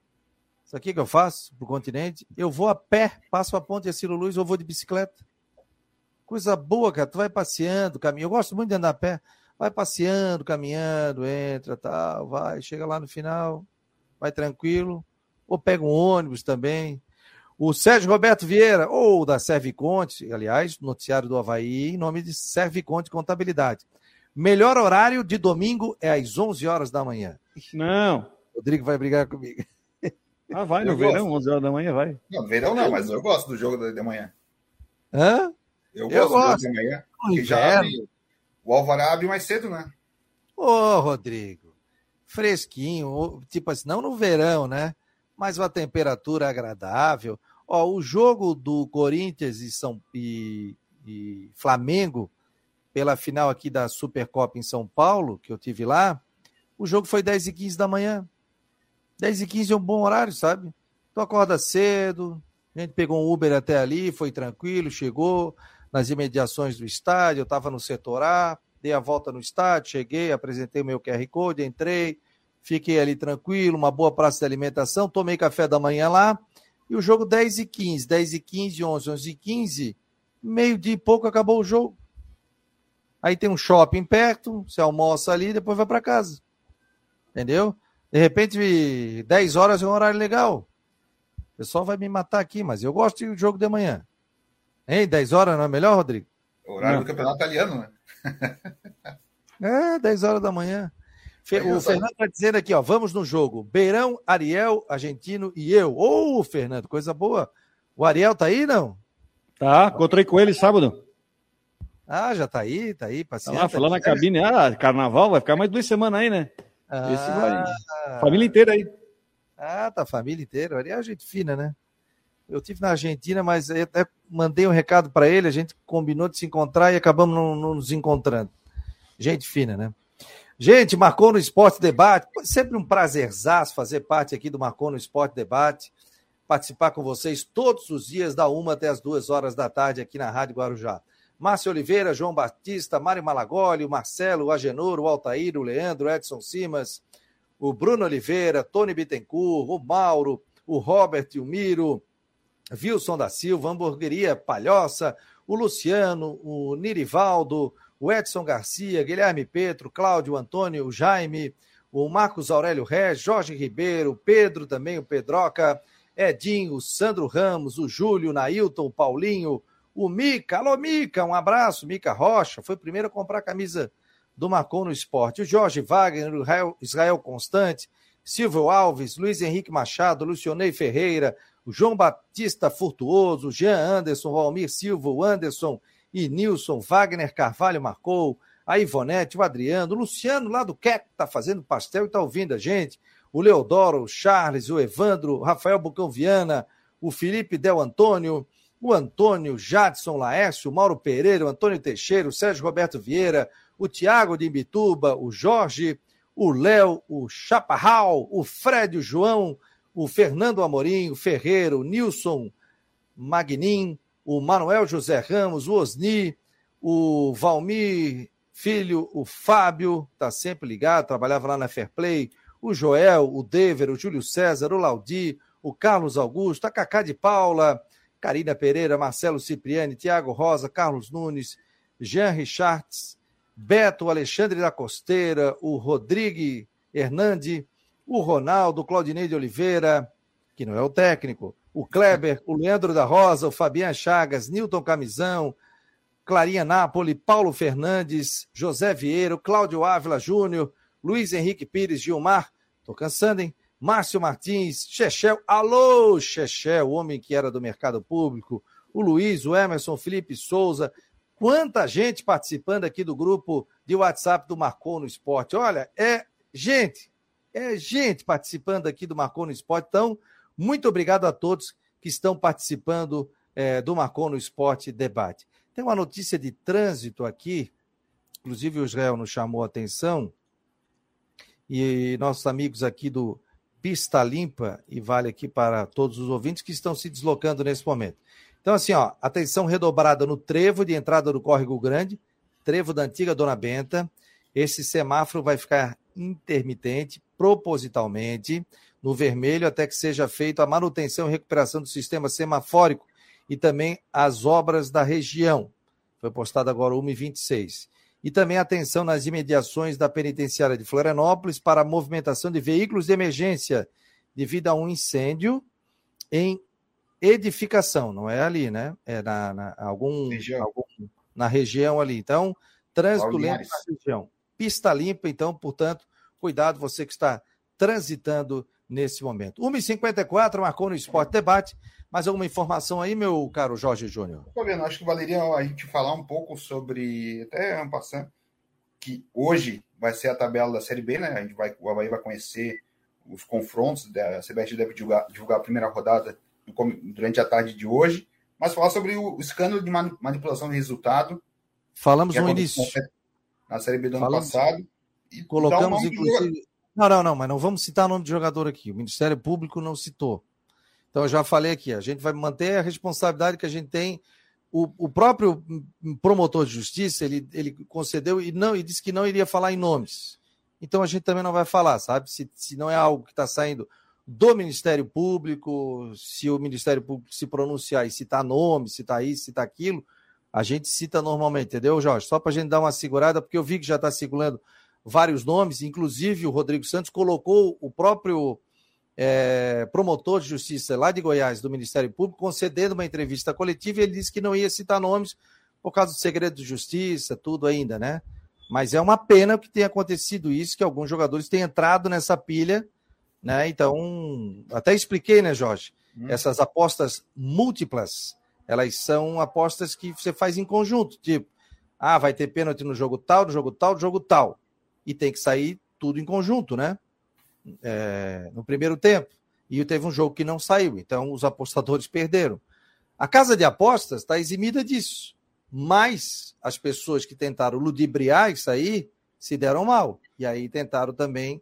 Sabe o que que eu faço para o continente? Eu vou a pé, passo a ponte Ciro Luz ou vou de bicicleta. Coisa boa, cara. Tu vai passeando, caminho. Eu gosto muito de andar a pé. Vai passeando, caminhando, entra, tal, vai, chega lá no final, vai tranquilo. Ou pega um ônibus também. O Sérgio Roberto Vieira, ou da Serviconte, aliás, noticiário do Havaí, em nome de Serviconte Contabilidade. Melhor horário de domingo é às 11 horas da manhã. Não. Rodrigo vai brigar comigo. Ah, vai no Eu verão, gosto. 11 horas da manhã, vai. Não, verão não, mas eu gosto do jogo da- de manhã. Hã? Eu Eu gosto de manhã. Já abre, o Alvará abre mais cedo, né? Ô, Rodrigo, fresquinho, tipo assim, não no verão, né? Mas uma temperatura agradável. Ó, o jogo do Corinthians e, São, e, e Flamengo, pela final aqui da Supercopa em São Paulo, que eu tive lá, o jogo foi 10 e 15 da manhã. 10 e 15 é um bom horário, sabe? Tu acorda cedo, a gente pegou um Uber até ali, foi tranquilo, chegou nas imediações do estádio, eu estava no setor A, dei a volta no estádio, cheguei, apresentei o meu QR Code, entrei, fiquei ali tranquilo, uma boa praça de alimentação, tomei café da manhã lá, e o jogo 10 e 15, 10 e 15, 11, 11 e 15, meio dia e pouco acabou o jogo. Aí tem um shopping perto, você almoça ali, depois vai para casa. Entendeu? De repente, 10 horas é um horário legal. O pessoal vai me matar aqui, mas eu gosto do jogo de manhã. Hein? 10 horas não é melhor, Rodrigo? O horário Não. do campeonato italiano, né? É, 10 horas da manhã. O Fernando está dizendo aqui, ó, vamos no jogo. Beirão, Ariel, Argentino e eu. Ô, Fernando, coisa boa. O Ariel tá aí, não? Tá, encontrei com ele sábado. Ah, já tá aí, tá aí, Tá paciente. lá, falando na cabine. Ah, carnaval, vai ficar mais duas semanas aí, né? Esse vai. Família inteira aí. Ah, tá, família inteira. O Ariel é gente fina, né? Eu tive na Argentina, mas até mandei um recado para ele, a gente combinou de se encontrar e acabamos não, não nos encontrando. Gente fina, né? Gente, marcou no Esporte Debate. Sempre um prazerzaço fazer parte aqui do Marcou no Esporte Debate. Participar com vocês todos os dias, da uma até as duas horas da tarde, aqui na Rádio Guarujá. Márcio Oliveira, João Batista, Mário Malagoli, o Marcelo, o Agenor, o Altair, o Leandro, o Edson Simas, o Bruno Oliveira, Tony Bittencourt, o Mauro, o Robert o Miro, Wilson da Silva, Hamburgueria Palhoça, o Luciano, o Nirivaldo, o Edson Garcia, Guilherme Petro, Cláudio Antônio, o Jaime, o Marcos Aurélio Rez, Jorge Ribeiro, Pedro também, o Pedroca, Edinho, Sandro Ramos, o Júlio, Nailton, o Paulinho, o Mica, alô Mica, um abraço, Mica Rocha, foi o primeiro a comprar a camisa do Marcon no Esporte, o Jorge Wagner, o Israel Constante, Silvio Alves, Luiz Henrique Machado, Lucionei Ferreira, o João Batista Furtuoso, Jean Anderson, o Almir Silva, o Anderson e Nilson, Wagner Carvalho marcou, a Ivonete, o Adriano, o Luciano lá do Queco, tá fazendo pastel e tá ouvindo a gente, o Leodoro, o Charles, o Evandro, o Rafael Bucão Viana, o Felipe Del Antônio, o Antônio Jadson Laércio, o Mauro Pereira, o Antônio Teixeira, o Sérgio Roberto Vieira, o Tiago de Imbituba, o Jorge, o Léo, o Chaparral, o Fred, o João, o Fernando Amorim, o Ferreira, o Nilson Magnin, o Manuel José Ramos, o Osni, o Valmir Filho, o Fábio, tá sempre ligado, trabalhava lá na Fairplay, o Joel, o Dever, o Júlio César, o Laudi, o Carlos Augusto, a Cacá de Paula, Karina Pereira, Marcelo Cipriani, Tiago Rosa, Carlos Nunes, Jean Richards, Beto, Alexandre da Costeira, o Rodrigo Hernandi, o Ronaldo, Claudinei de Oliveira, que não é o técnico, o Kleber, o Leandro da Rosa, o Fabian Chagas, Newton Camisão, Clarinha Napoli, Paulo Fernandes, José Vieiro, Cláudio Ávila Júnior, Luiz Henrique Pires, Gilmar, tô cansando, hein? Márcio Martins, Chechel, alô, Chechel, o homem que era do mercado público, o Luiz, o Emerson, Felipe Souza, quanta gente participando aqui do grupo de WhatsApp do Marcou no Esporte. Olha, é gente, é gente participando aqui do Marcou no Esporte. Então, muito obrigado a todos que estão participando é, do Marcou no Esporte Debate. Tem uma notícia de trânsito aqui, inclusive o Israel nos chamou a atenção, e nossos amigos aqui do Pista Limpa, e vale aqui para todos os ouvintes que estão se deslocando nesse momento. Então, assim, ó, atenção redobrada no trevo de entrada do Córrego Grande, trevo da antiga Dona Benta. Esse semáforo vai ficar intermitente, propositalmente, no vermelho, até que seja feita a manutenção e recuperação do sistema semafórico e também as obras da região. Foi postado agora 1h26. E também atenção nas imediações da penitenciária de Florianópolis para a movimentação de veículos de emergência devido a um incêndio em edificação, não é ali, né? É na, na algum, região. algum, na região ali. Então, trânsito lento na região. Pista limpa, então, portanto, cuidado você que está transitando nesse momento. 1h54, marcou no Esporte Debate. Mais alguma informação aí, meu caro Jorge Júnior? Estou vendo, acho que valeria a gente falar um pouco sobre, até passando, que hoje vai ser a tabela da Série B, né? A gente vai, o Havaí vai conhecer os confrontos, a CBS deve divulgar, divulgar a primeira rodada durante a tarde de hoje, mas falar sobre o escândalo de manipulação de resultado. Falamos no início. Na Série B do ano passado. E colocamos, inclusive. Não, não, não, mas não vamos citar o nome de jogador aqui. O Ministério Público não citou. Então, eu já falei aqui, a gente vai manter a responsabilidade que a gente tem. O, o próprio promotor de justiça, ele, ele concedeu e não e disse que não iria falar em nomes. Então, a gente também não vai falar, sabe? Se, se não é algo que está saindo do Ministério Público, se o Ministério Público se pronunciar e citar nome, citar isso, citar aquilo, a gente cita normalmente, entendeu, Jorge? Só para a gente dar uma segurada, porque eu vi que já está segurando vários nomes, inclusive o Rodrigo Santos colocou o próprio é, promotor de justiça lá de Goiás, do Ministério Público, concedendo uma entrevista coletiva e ele disse que não ia citar nomes por causa do segredo de justiça, tudo ainda, né? Mas é uma pena que tenha acontecido isso, que alguns jogadores tenham entrado nessa pilha né? Então, até expliquei, né, Jorge? Hum. Essas apostas múltiplas, elas são apostas que você faz em conjunto, tipo, ah, vai ter pênalti no jogo tal, no jogo tal, no jogo tal. E tem que sair tudo em conjunto, né? É, no primeiro tempo. E teve um jogo que não saiu, então os apostadores perderam. A casa de apostas está eximida disso. Mas as pessoas que tentaram ludibriar isso aí se deram mal. E aí tentaram também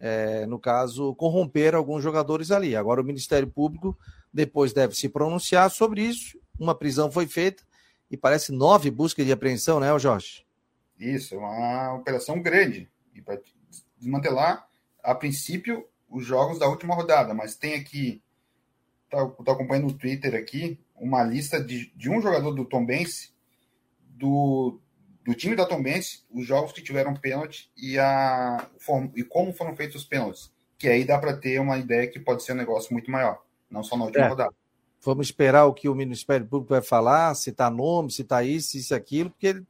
é, no caso, corromper alguns jogadores ali. Agora, o Ministério Público depois deve se pronunciar sobre isso. Uma prisão foi feita e parece nove buscas de apreensão, né, Jorge? Isso, é uma operação grande. E para desmantelar, a princípio, os jogos da última rodada, mas tem aqui, estou tá, acompanhando no Twitter aqui, uma lista de, de um jogador do Tom Benz, do, do time da Tombense, os jogos que tiveram pênalti e, a, e como foram feitos os pênaltis. Que aí dá para ter uma ideia que pode ser um negócio muito maior, não só na última é. rodada. Vamos esperar o que o Ministério Público vai falar, se tá nome, se tá isso, isso aquilo, porque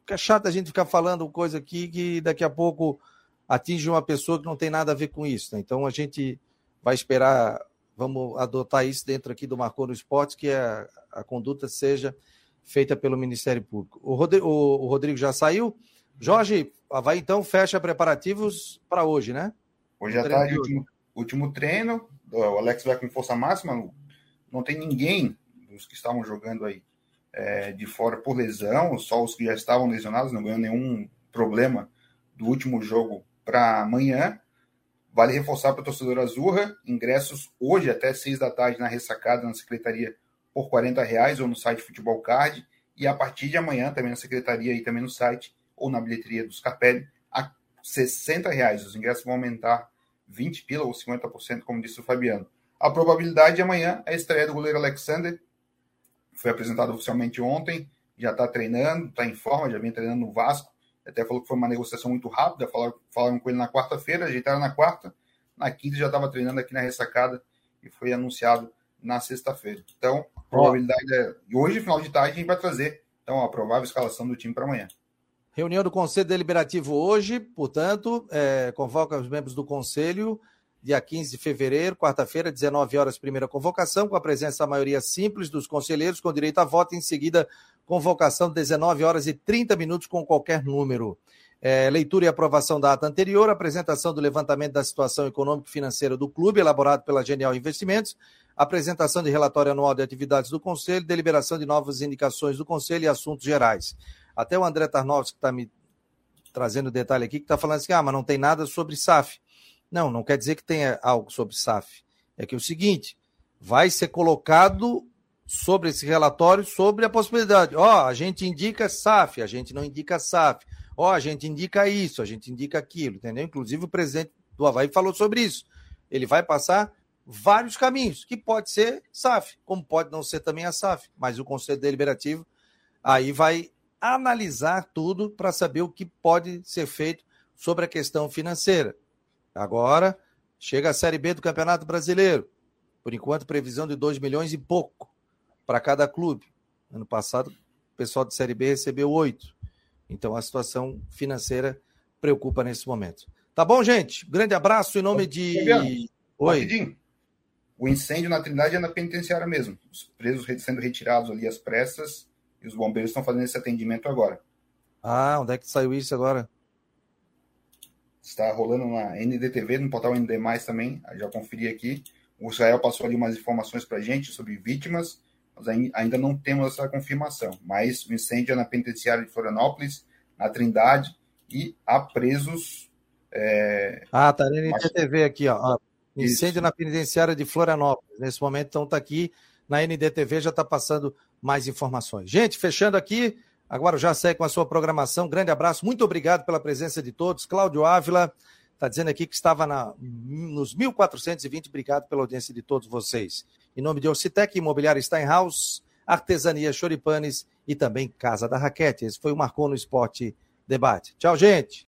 fica chato a gente ficar falando coisa aqui que daqui a pouco atinge uma pessoa que não tem nada a ver com isso. Né? Então a gente vai esperar, vamos adotar isso dentro aqui do Marcou no Esporte, que a, a conduta seja feita pelo Ministério Público. O Rodrigo, o Rodrigo já saiu. Jorge, vai então, fecha preparativos para hoje, né? Hoje à tarde, último, último treino. O Alex vai com força máxima. Não tem ninguém dos que estavam jogando aí é, de fora por lesão, só os que já estavam lesionados, não ganham nenhum problema do último jogo para amanhã. Vale reforçar para o torcedor Azurra, ingressos hoje até seis da tarde na ressacada na Secretaria por 40 reais ou no site Futebol Card e a partir de amanhã também na secretaria e também no site ou na bilheteria dos Capelli a 60 reais. Os ingressos vão aumentar 20 pila ou 50%, como disse o Fabiano. A probabilidade de amanhã é a estreia do goleiro Alexander. Foi apresentado oficialmente ontem, já está treinando, está em forma, já vem treinando no Vasco. Até falou que foi uma negociação muito rápida, falaram, falaram com ele na quarta-feira, ajeitaram na quarta. Na quinta já estava treinando aqui na ressacada e foi anunciado na sexta-feira. Então, probabilidade é. Hoje, final de tarde, a gente vai trazer Então, a provável escalação do time para amanhã. Reunião do Conselho Deliberativo hoje, portanto, é, convoca os membros do Conselho, dia 15 de fevereiro, quarta-feira, 19 horas, primeira convocação, com a presença da maioria simples dos conselheiros, com direito a voto, em seguida, convocação, 19 horas e 30 minutos, com qualquer número. É, leitura e aprovação da ata anterior, apresentação do levantamento da situação econômica e financeira do clube, elaborado pela Genial Investimentos, apresentação de relatório anual de atividades do Conselho, deliberação de novas indicações do Conselho e assuntos gerais. Até o André Tarnovski está me trazendo detalhe aqui, que está falando assim, ah, mas não tem nada sobre SAF. Não, não quer dizer que tenha algo sobre SAF. É que é o seguinte, vai ser colocado sobre esse relatório sobre a possibilidade. Ó, oh, a gente indica SAF, a gente não indica SAF. Ó, oh, a gente indica isso, a gente indica aquilo, entendeu? Inclusive o presidente do Havaí falou sobre isso. Ele vai passar vários caminhos, que pode ser SAF, como pode não ser também a SAF, mas o Conselho Deliberativo aí vai analisar tudo para saber o que pode ser feito sobre a questão financeira. Agora, chega a Série B do Campeonato Brasileiro. Por enquanto, previsão de 2 milhões e pouco para cada clube. Ano passado, o pessoal de Série B recebeu 8. Então, a situação financeira preocupa nesse momento. Tá bom, gente? Grande abraço em nome de. Oi. Rapidinho. O incêndio na Trindade é na penitenciária mesmo. Os presos sendo retirados ali às pressas e os bombeiros estão fazendo esse atendimento agora. Ah, onde é que saiu isso agora? Está rolando na NDTV, no portal ND+, também, já conferi aqui. O Israel passou ali umas informações para a gente sobre vítimas, mas ainda não temos essa confirmação. Mas o incêndio é na penitenciária de Florianópolis, na Trindade, e há presos... É... Ah, tá na NDTV aqui, ó. Incêndio Isso. na penitenciária de Florianópolis. Nesse momento, então, está aqui na NDTV, já está passando mais informações. Gente, fechando aqui, Agora já segue com a sua programação. Grande abraço, muito obrigado pela presença de todos. Cláudio Ávila está dizendo aqui que estava na, nos 1420. Obrigado pela audiência de todos vocês. Em nome de Orcitec, Imobiliária Steinhaus, Artesania Choripanes e também Casa da Raquete. Esse foi o Marcou no Esporte Debate. Tchau, gente.